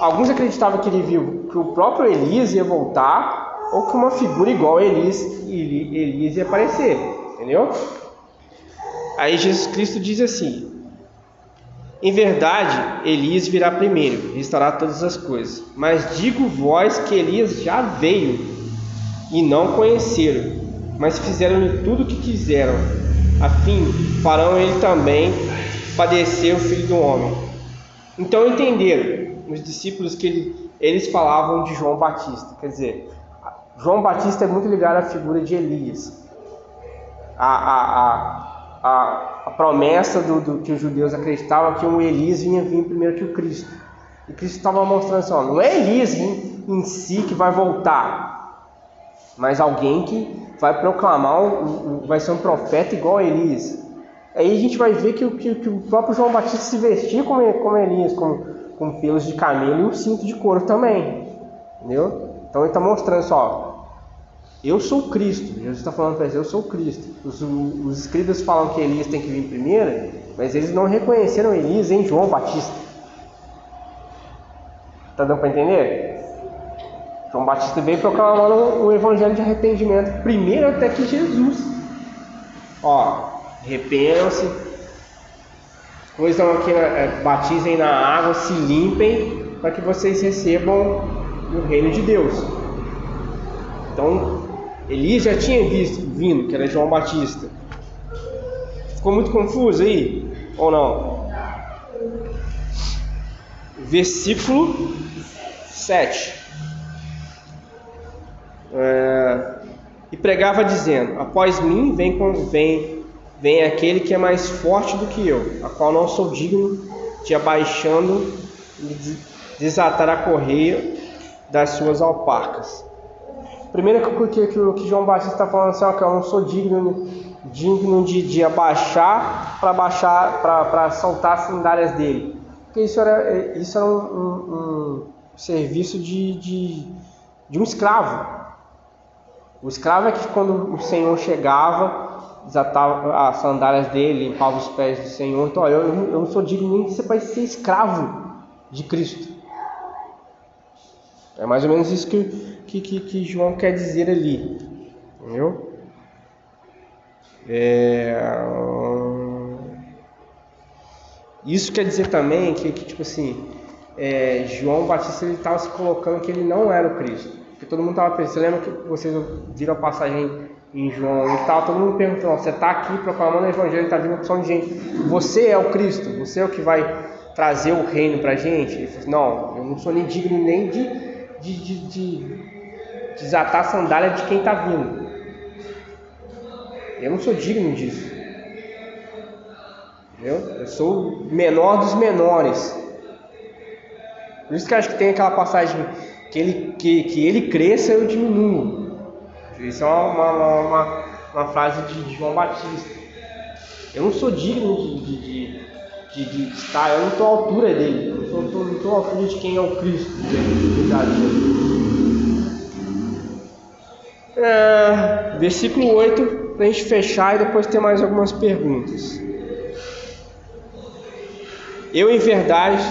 Alguns acreditavam que ele viu que o próprio Elias ia voltar ou que uma figura igual a Elias, Elias ia aparecer, entendeu? Aí Jesus Cristo diz assim: Em verdade, Elias virá primeiro, restaurar todas as coisas. Mas digo vós que Elias já veio e não conheceram, mas fizeram-lhe tudo o que quiseram. A fim, farão ele também padecer o filho do homem. Então entenderam os discípulos que ele, eles falavam de João Batista, quer dizer, João Batista é muito ligado à figura de Elias. A, a, a, a promessa do, do, que os judeus acreditavam que um Elias vinha vir primeiro que o Cristo. E Cristo estava mostrando assim: ó, não é Elias em, em, si que vai voltar, mas alguém que vai proclamar, vai ser um profeta igual a Elias. Aí a gente vai ver que, que, que o próprio João Batista se vestia como, como Elias, com, com pelos de camelo e um cinto de couro também. Entendeu? Então ele está mostrando só, eu sou Cristo. Jesus está falando para eles, eu sou Cristo. Os, os escribas falam que Elias tem que vir primeiro, mas eles não reconheceram Elias em João Batista. Está dando para entender? João Batista veio proclamando o evangelho de arrependimento primeiro até que Jesus. Ó, arrependam-se, coisam aqui, é, batizem na água, se limpem, para que vocês recebam o reino de Deus. Então, Elias já tinha visto, vindo, que era João Batista. Ficou muito confuso aí? Ou não? Versículo 7. É, e pregava dizendo: Após mim vem, vem, vem aquele que é mais forte do que eu, a qual não sou digno de abaixando e desatar a correia das suas alparcas. Primeiro que, que, que João Batista está falando assim, ó, que eu não sou digno, digno de, de abaixar para baixar para soltar as sandálias dele. Porque isso era, isso era um, um, um serviço de, de, de um escravo. O escravo é que quando o Senhor chegava, desatava as sandálias dele, limpava os pés do Senhor. Então, eu, eu não sou digno nem de ser para ser escravo de Cristo. É mais ou menos isso que, que, que, que João quer dizer ali. Entendeu? É... Isso quer dizer também que, que tipo assim, é, João Batista ele estava se colocando que ele não era o Cristo. Porque todo mundo estava pensando, lembra que vocês viram a passagem em João, e tal, todo mundo perguntando, você está aqui proclamando o evangelho, está vindo opção de gente, você é o Cristo, você é o que vai trazer o reino para a gente? Ele falou, não, eu não sou nem digno nem de, de, de, de desatar a sandália de quem está vindo. Eu não sou digno disso. Entendeu? Eu sou o menor dos menores. Por isso que acho que tem aquela passagem que ele, que, que ele cresça eu diminuo. Isso é uma, uma, uma, uma frase de João Batista. Eu não sou digno de, de, de, de, estar, eu não estou à altura dele. Eu não estou à altura de quem é o Cristo. É, versículo 8, para a gente fechar e depois ter mais algumas perguntas. Eu, em verdade,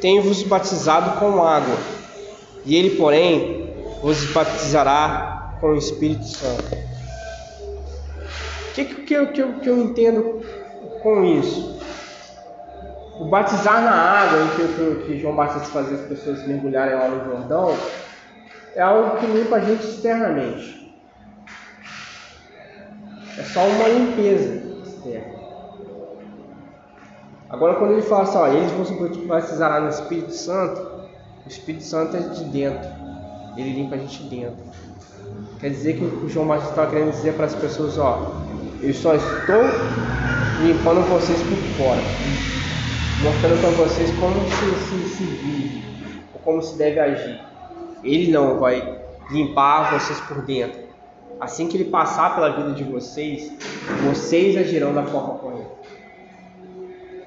tenho-vos batizado com água, e ele, porém, vos batizará com o Espírito Santo. O que, que, eu, que, eu, que eu entendo com isso? O batizar na água, em que, que João Batista fazia as pessoas mergulharem lá no Jordão, é algo que limpa a gente externamente. É só uma limpeza externa. Agora, quando ele fala assim, ó, eles vão se batizar no Espírito Santo, o Espírito Santo é de dentro. Ele limpa a gente de dentro. Quer dizer que o João Batista estava querendo dizer para as pessoas, ó, eu só estou limpando vocês por fora. Mostrando para vocês como se, se, se vive, ou como se deve agir. Ele não vai limpar vocês por dentro. Assim que ele passar pela vida de vocês, vocês agirão da forma correta.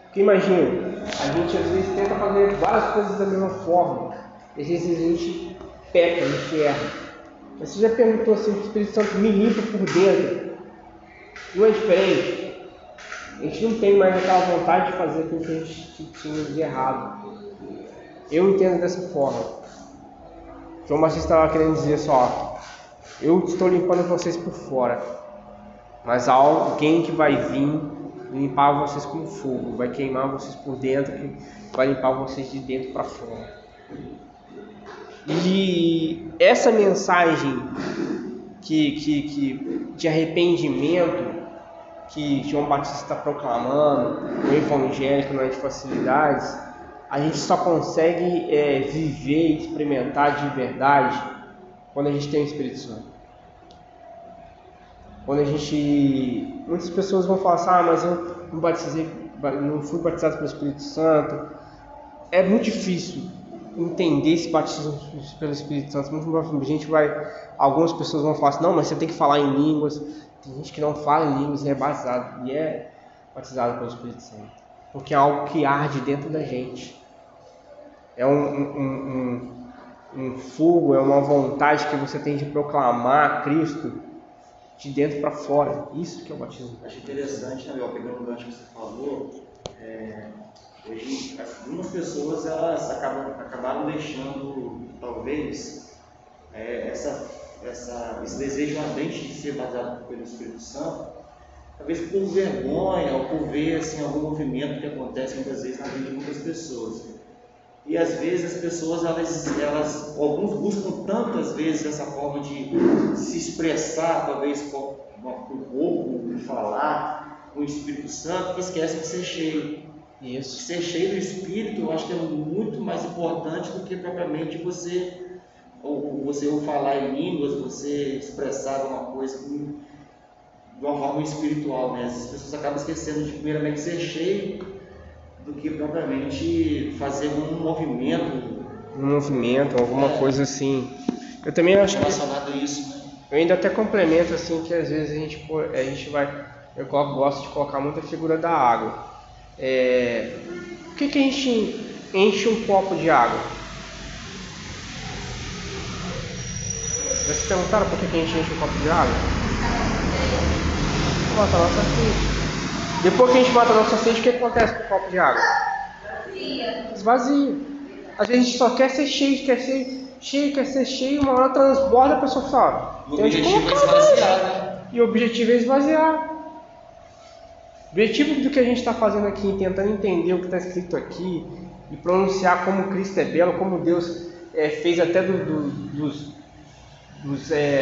Porque imagina, a gente às vezes tenta fazer várias coisas da mesma forma. Às vezes a gente peca, a gente erra. Mas você já perguntou assim, o Espírito Santo me limpa por dentro? Não é diferente? A gente não tem mais aquela vontade de fazer aquilo que a gente tinha de errado. Eu entendo dessa forma. João Batista estava querendo dizer só, eu estou limpando vocês por fora, mas há alguém que vai vir limpar vocês com fogo, vai queimar vocês por dentro, vai limpar vocês de dentro para fora. E essa mensagem que, que, que de arrependimento que João Batista está proclamando, o é de facilidades, a gente só consegue é, viver e experimentar de verdade quando a gente tem o Espírito Santo. Quando a gente. Muitas pessoas vão falar assim, ah, mas eu não batizei, não fui batizado pelo Espírito Santo. É muito difícil entender esse batismo pelo Espírito Santo. A gente vai. Algumas pessoas vão falar assim, não, mas você tem que falar em línguas. Tem gente que não fala em línguas e é batizado. E é batizado pelo Espírito Santo. Porque é algo que arde dentro da gente. É um, um, um, um fogo, é uma vontade que você tem de proclamar Cristo de dentro para fora. Isso que é o batismo. Acho interessante, né, pegando o gancho que você falou, é, hoje algumas pessoas elas acabam, acabaram deixando, talvez, é, essa, essa, esse desejo ardente de ser batizado pelo Espírito Santo, talvez por vergonha ou por ver assim, algum movimento que acontece muitas vezes na vida de muitas pessoas. E às vezes as pessoas, elas, elas, alguns buscam tantas vezes essa forma de se expressar, talvez com o corpo, de falar, com o Espírito Santo, que esquecem de ser cheio. Isso. Ser cheio do Espírito, eu acho que é muito mais importante do que propriamente você ou você ou falar em línguas, você expressar alguma coisa de uma forma espiritual, né? As pessoas acabam esquecendo de primeiramente ser cheio do que propriamente fazer um movimento. Um movimento, alguma é, coisa assim. Eu também acho relacionado que, a isso, né? Eu ainda até complemento assim que às vezes a gente, a gente vai. Eu gosto de colocar muita figura da água. É, por que, que a gente enche um copo de água? Vocês perguntaram por que, que a gente enche um copo de água? A nossa sede. Depois que a gente mata a nossa sede, o que acontece com o copo de água? Esvazia. Às vezes a gente só quer ser cheio, quer ser cheio, quer ser cheio, uma hora transborda, a pessoa fala. O objetivo é esvaziar, né? E o objetivo é esvaziar. O objetivo do que a gente está fazendo aqui, tentando entender o que está escrito aqui e pronunciar como Cristo é belo, como Deus é, fez até do, do, dos, dos é,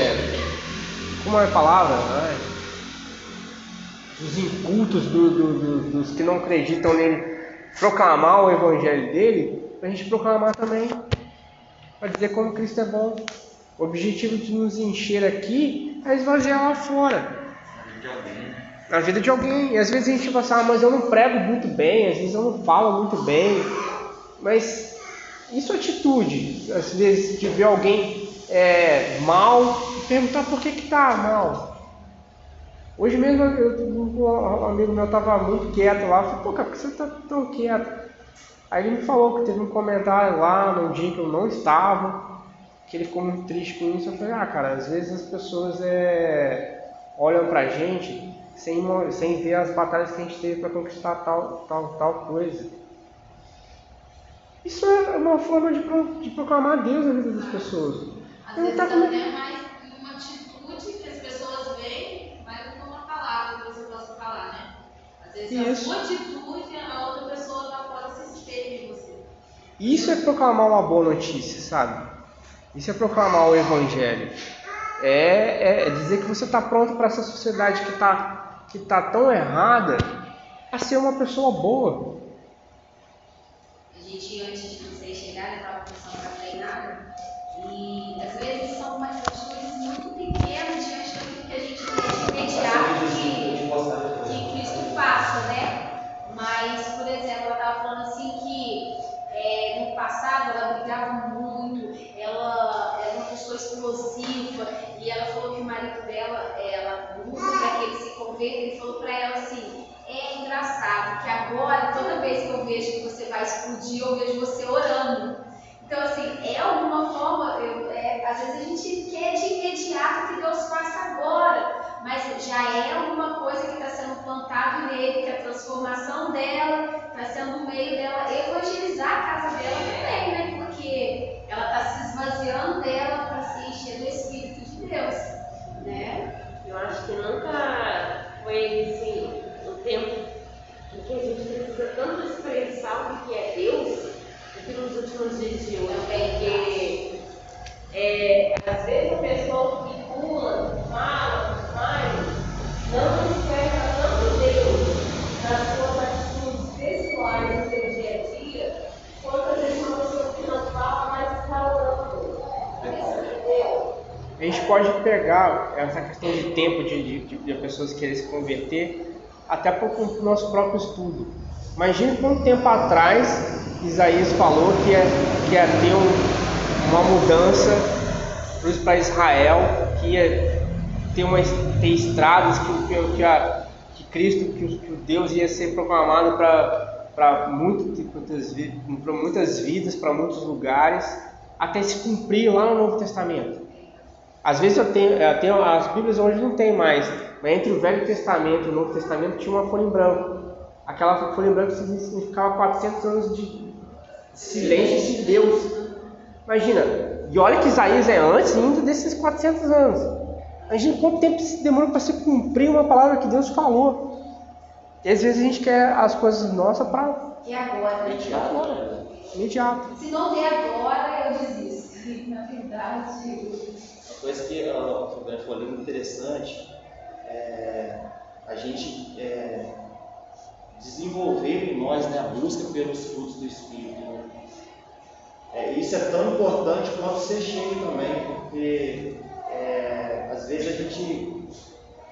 como é a palavra? Ai, dos incultos, do, do, do, dos que não acreditam nele, proclamar o evangelho dele, a gente proclamar também, para dizer como Cristo é bom. O objetivo de nos encher aqui é esvaziar lá fora. Na vida de alguém. E às vezes a gente fala assim, ah, mas eu não prego muito bem, às vezes eu não falo muito bem. Mas isso é atitude. Às vezes de ver alguém é, mal e perguntar por que que tá mal. Hoje mesmo eu, um amigo meu estava muito quieto lá, eu falei, pô, cara, por que você está tão quieto? Aí ele me falou que teve um comentário lá num dia que eu não estava, que ele ficou muito triste com isso. Eu falei, ah, cara, às vezes as pessoas é, olham pra gente sem, sem ver as batalhas que a gente teve para conquistar tal, tal, tal coisa. Isso é uma forma de, de proclamar Deus na vida das pessoas. Às vezes tá como... é mais uma atitude que as pessoas veem, mais do que uma palavra que você possa falar, né? Às vezes Isso. a atitude, a outra pessoa lá fora se espelha em você. Isso é proclamar uma boa notícia, sabe? Isso é proclamar o Evangelho. É, é dizer que você está pronto para essa sociedade que está que tá tão errada a ser uma pessoa boa. A gente, antes de vocês chegarem, estava pensando para treinar. E às vezes são umas atitudes muito pequenas diante daquilo que a gente vê de imediato Né? Mas, por exemplo, ela estava falando assim que é, no passado ela brigava muito, ela era uma pessoa explosiva, e ela falou que o marido dela, ela luta para que ele se converta, ele falou para ela assim, é engraçado que agora, toda vez que eu vejo que você vai explodir, eu vejo você orando. Então, assim, é alguma forma, eu, é, às vezes a gente quer de imediato que Deus faça agora, mas já é alguma coisa que está sendo plantado nele, que a transformação dela está sendo o meio dela evangelizar a essa questão de tempo de, de, de pessoas querem se converter até para o nosso próprio estudo. Imagine quanto tempo atrás Isaías falou que ia, que ia ter um, uma mudança para Israel, que ia ter, uma, ter estradas, que, que, que, a, que Cristo, que, que o Deus ia ser proclamado para muitas, muitas vidas, para muitos lugares, até se cumprir lá no Novo Testamento. Às vezes eu tenho, eu tenho, as Bíblias hoje não tem mais, mas entre o Velho Testamento e o Novo Testamento tinha uma folha em branco. Aquela folha em branco significava 400 anos de, silêncio de Deus. Imagina, e olha que Isaías é antes ainda desses 400 anos. Imagina quanto tempo se demora para se cumprir uma palavra que Deus falou. E às vezes a gente quer as coisas nossas para. E agora? Imediato. Agora. Imediato. Se não der agora, eu desisto. Na verdade. Uma coisa que o Beto falou interessante é a gente é, desenvolver em nós né, a busca pelos frutos do Espírito. Né? É, isso é tão importante quanto ser cheio também, porque é, às vezes a gente,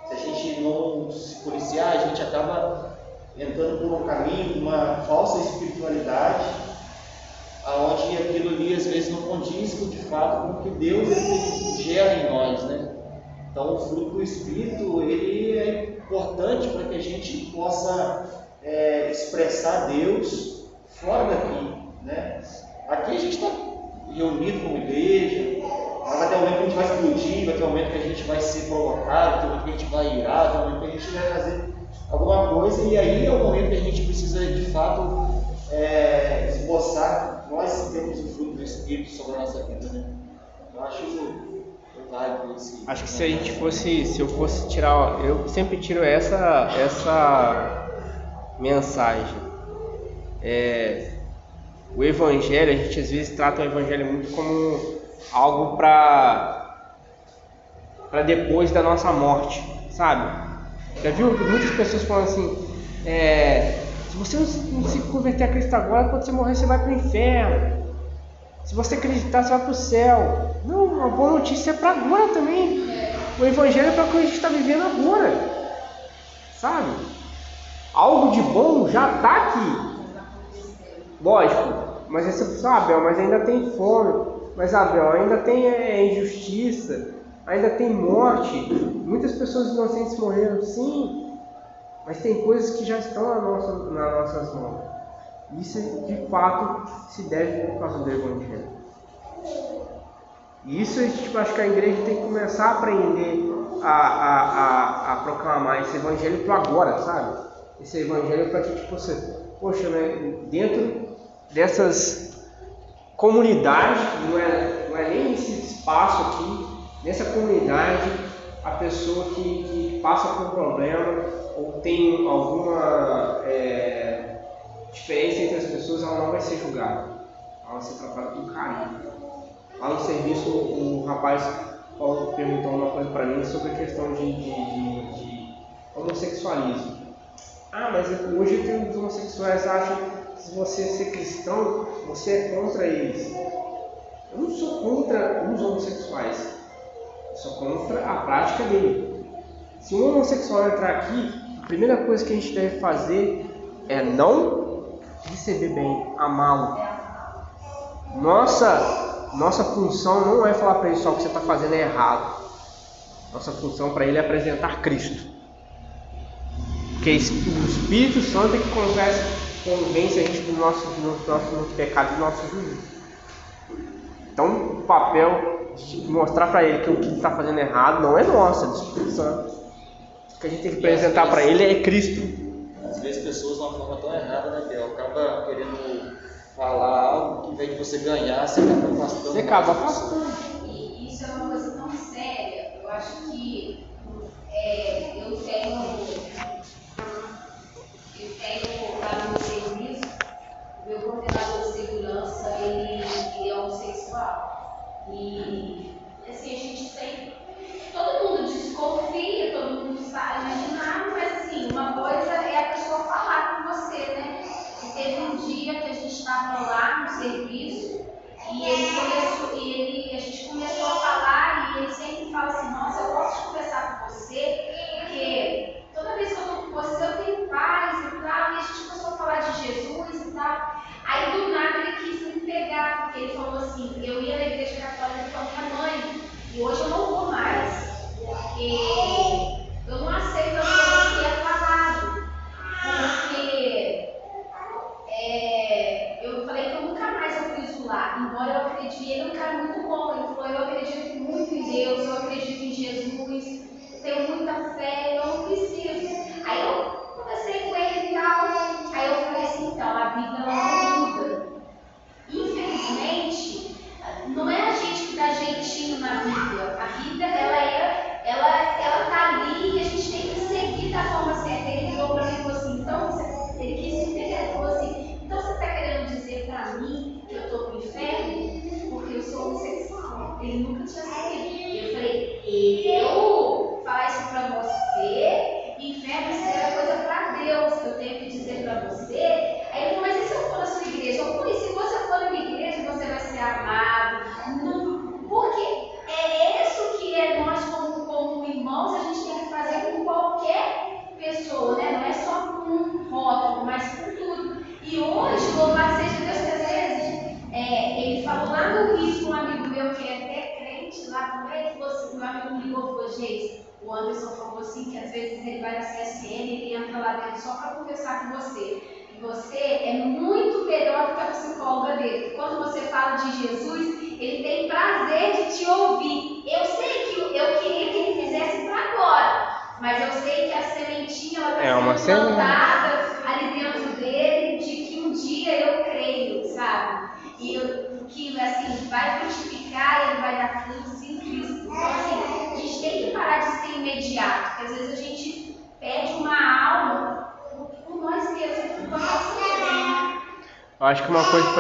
se a gente não se policiar, a gente acaba entrando por um caminho, uma falsa espiritualidade, aonde aquilo ali às vezes não condiz de fato com o que Deus gera em nós, né? Então o fruto do Espírito ele é importante para que a gente possa é, expressar Deus fora daqui. Né? Aqui a gente está reunido como igreja, mas ter um momento que a gente vai explodir, vai ter momento que a gente vai ser provocado, ter um momento que a gente vai irar, ter um momento que a gente vai fazer alguma coisa, e aí é o momento que a gente precisa de fato é, esboçar nós temos o fruto do Espírito sobre a nossa vida. Né? Eu acho Acho que se a gente fosse, se eu fosse tirar, eu sempre tiro essa, essa mensagem. É, o Evangelho, a gente às vezes trata o Evangelho muito como algo para para depois da nossa morte, sabe? Já viu muitas pessoas falando assim, é, se você não se converter a Cristo agora, quando você morrer você vai para o inferno. Se você acreditar, você vai para o céu. Não, a boa notícia é para agora também. O Evangelho é para o que a gente está vivendo agora. Sabe? Algo de bom já está aqui. Lógico, mas você sabe, mas ainda tem fome. Mas Abel, ainda tem é, injustiça, ainda tem morte. Muitas pessoas inocentes morreram, sim. Mas tem coisas que já estão na nossa, nas nossas mãos. Isso de fato se deve por causa do Evangelho. E isso tipo, acho que a igreja tem que começar a aprender a, a, a, a proclamar esse Evangelho para agora, sabe? Esse Evangelho para que tipo, você, poxa, né, dentro dessas comunidades, não é, não é nem esse espaço aqui, nessa comunidade, a pessoa que, que passa por um problema ou tem alguma é, diferença entre as pessoas, ela não vai ser julgada, ela vai ser tratada com carinho. Lá no serviço, o rapaz perguntou uma coisa para mim sobre a questão de, de, de, de homossexualismo. Ah, mas hoje os homossexuais acham que se você ser cristão, você é contra eles. Eu não sou contra os homossexuais, sou contra a prática dele. Se um homossexual entrar aqui, a primeira coisa que a gente deve fazer é não receber bem, amá-lo. Nossa, nossa função não é falar para ele só que você está fazendo é errado. Nossa função para ele é apresentar Cristo. Porque o Espírito Santo é que convence, convence a gente do nosso, do nosso, do pecado e do nosso juízo. Então, o papel de mostrar para ele que o que ele está fazendo errado não é nosso, é do Espírito Santo. O que a gente tem que apresentar para ele é Cristo. Às vezes pessoas de uma forma tão errada, né, Bel? Acaba querendo falar algo que, em vez de você ganhar, você acaba afastando. Você acaba afastando. E isso é uma coisa tão séria. Eu acho que é, eu tenho. Eu tenho lá no serviço, o meu coordenador mundo sabe imaginar, mas assim, uma coisa é a pessoa falar com você, né? E teve um dia que a gente estava lá no serviço e ele começou, e ele, a gente começou a falar e ele sempre fala assim, nossa, eu gosto de conversar com você, porque toda vez que eu estou com você eu tenho paz e tal, e a gente começou a falar de Jesus e tal. Aí do nada ele quis me pegar, porque ele falou assim, eu ia na igreja católica com a minha mãe, e hoje eu não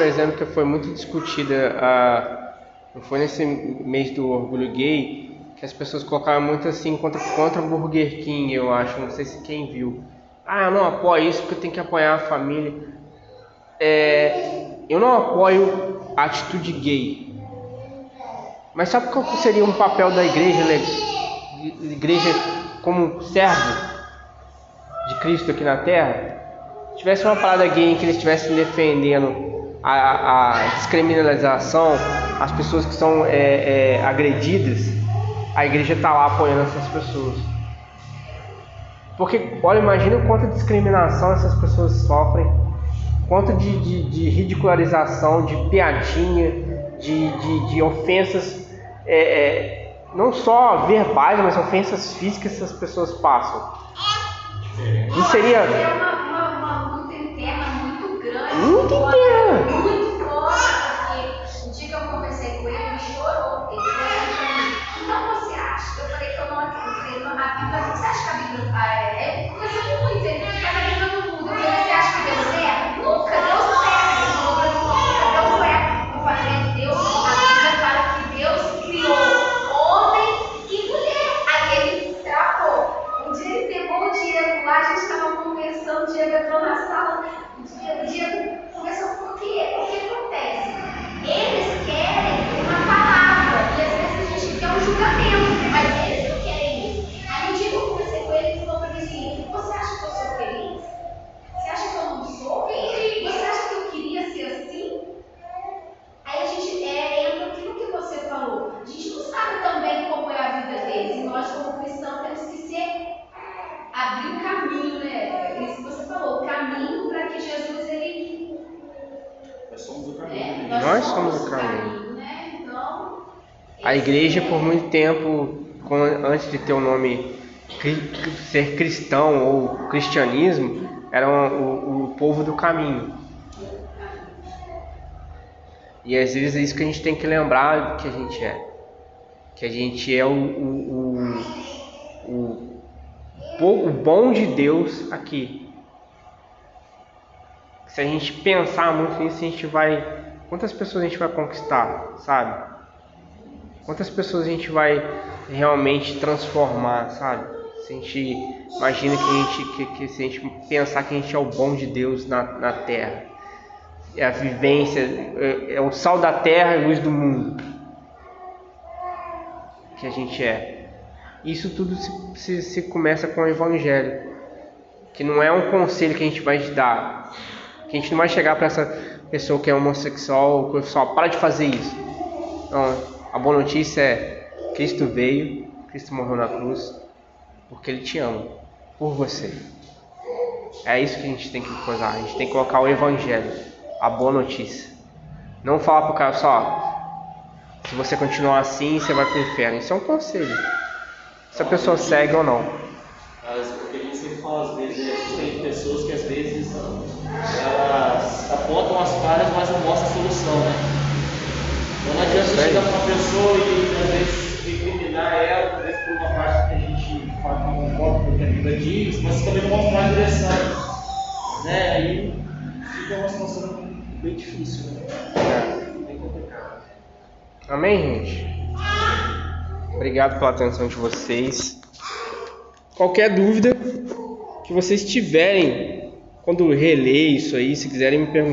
por exemplo, que foi muito discutida, não foi nesse mês do orgulho gay, que as pessoas colocaram muito assim contra, contra Burger King, eu acho, não sei se quem viu. Ah, eu não apoio isso porque tenho que apoiar a família. É, eu não apoio a atitude gay. Mas sabe qual seria um papel da igreja, igreja como servo de Cristo aqui na Terra? Se tivesse uma parada gay em que eles estivessem defendendo a, a descriminalização, as pessoas que são é, é, agredidas, a igreja está lá apoiando essas pessoas. Porque, olha, imagina de discriminação essas pessoas sofrem, quanto de, de, de ridicularização, de piadinha, de, de, de ofensas, é, é, não só verbais, mas ofensas físicas que essas pessoas passam. Não seria. Uma, uma, uma luta interna muito grande. Muito interna. Acha que a Bíblia. Ah, é, é coisa muito, ele mas a Bíblia não muda. Eu falei: você acha que Deus erra? Nunca, Deus não erra. Ele falou pra mim: nunca, Deus não erra. Eu falei: Deus, a Bíblia fala que Deus criou homem e mulher. Aí ele travou. Um dia ele pegou o Diego lá, a gente estava conversando, o Diego entrou na sala, o Diego começou, por quê? O que acontece? Eles querem uma palavra, e às vezes a gente quer um julgamento, mas eles não querem isso. Aí um dia que eu conversei com ele, ele falou para mim assim, você acha que eu sou feliz? Você acha que eu não sou? Você acha que eu queria ser assim? Aí a gente é, entra aquilo que você falou. A gente não sabe também como é a vida deles. E nós, como cristãos, temos que ser abrir o caminho, né? Isso que você falou, o caminho para que Jesus ele. Nós somos o É, caminho. Nós somos o caminho. né? Então. A igreja, é- por muito tempo, antes de ter o nome ser cristão ou cristianismo, era o, o povo do caminho. E às vezes é isso que a gente tem que lembrar que a gente é. Que a gente é o, o, o, o, o bom de Deus aqui. Se a gente pensar muito nisso, a gente vai. Quantas pessoas a gente vai conquistar, sabe? Quantas pessoas a gente vai realmente transformar, sabe? Se a gente imagina que a gente, que, que se a gente pensar que a gente é o bom de Deus na, na terra, é a vivência, é, é o sal da terra e luz do mundo que a gente é. Isso tudo se, se, se começa com o Evangelho, que não é um conselho que a gente vai te dar, que a gente não vai chegar para essa pessoa que é homossexual, que só para de fazer isso. Não, a boa notícia é Cristo veio, Cristo morreu na cruz, porque Ele te ama, por você. É isso que a gente tem que coisar, a gente tem que colocar o Evangelho, a boa notícia. Não falar pro cara só, se você continuar assim, você vai pro inferno. Isso é um conselho. Se a pessoa segue ou não. Mas o que a gente sempre fala às vezes é que tem pessoas que às vezes elas apontam as falhas, mas não mostram a solução, né? Então não adianta você chegar para uma pessoa e às vezes recriminar ela, às vezes por uma parte que a gente fala que não concorda com o que a Bíblia diz, mas também mostrar a direção. Né? Aí fica uma situação bem difícil, né? Bem complicado. Amém, gente? Obrigado pela atenção de vocês. Qualquer dúvida que vocês tiverem quando reler isso aí, se quiserem me perguntar.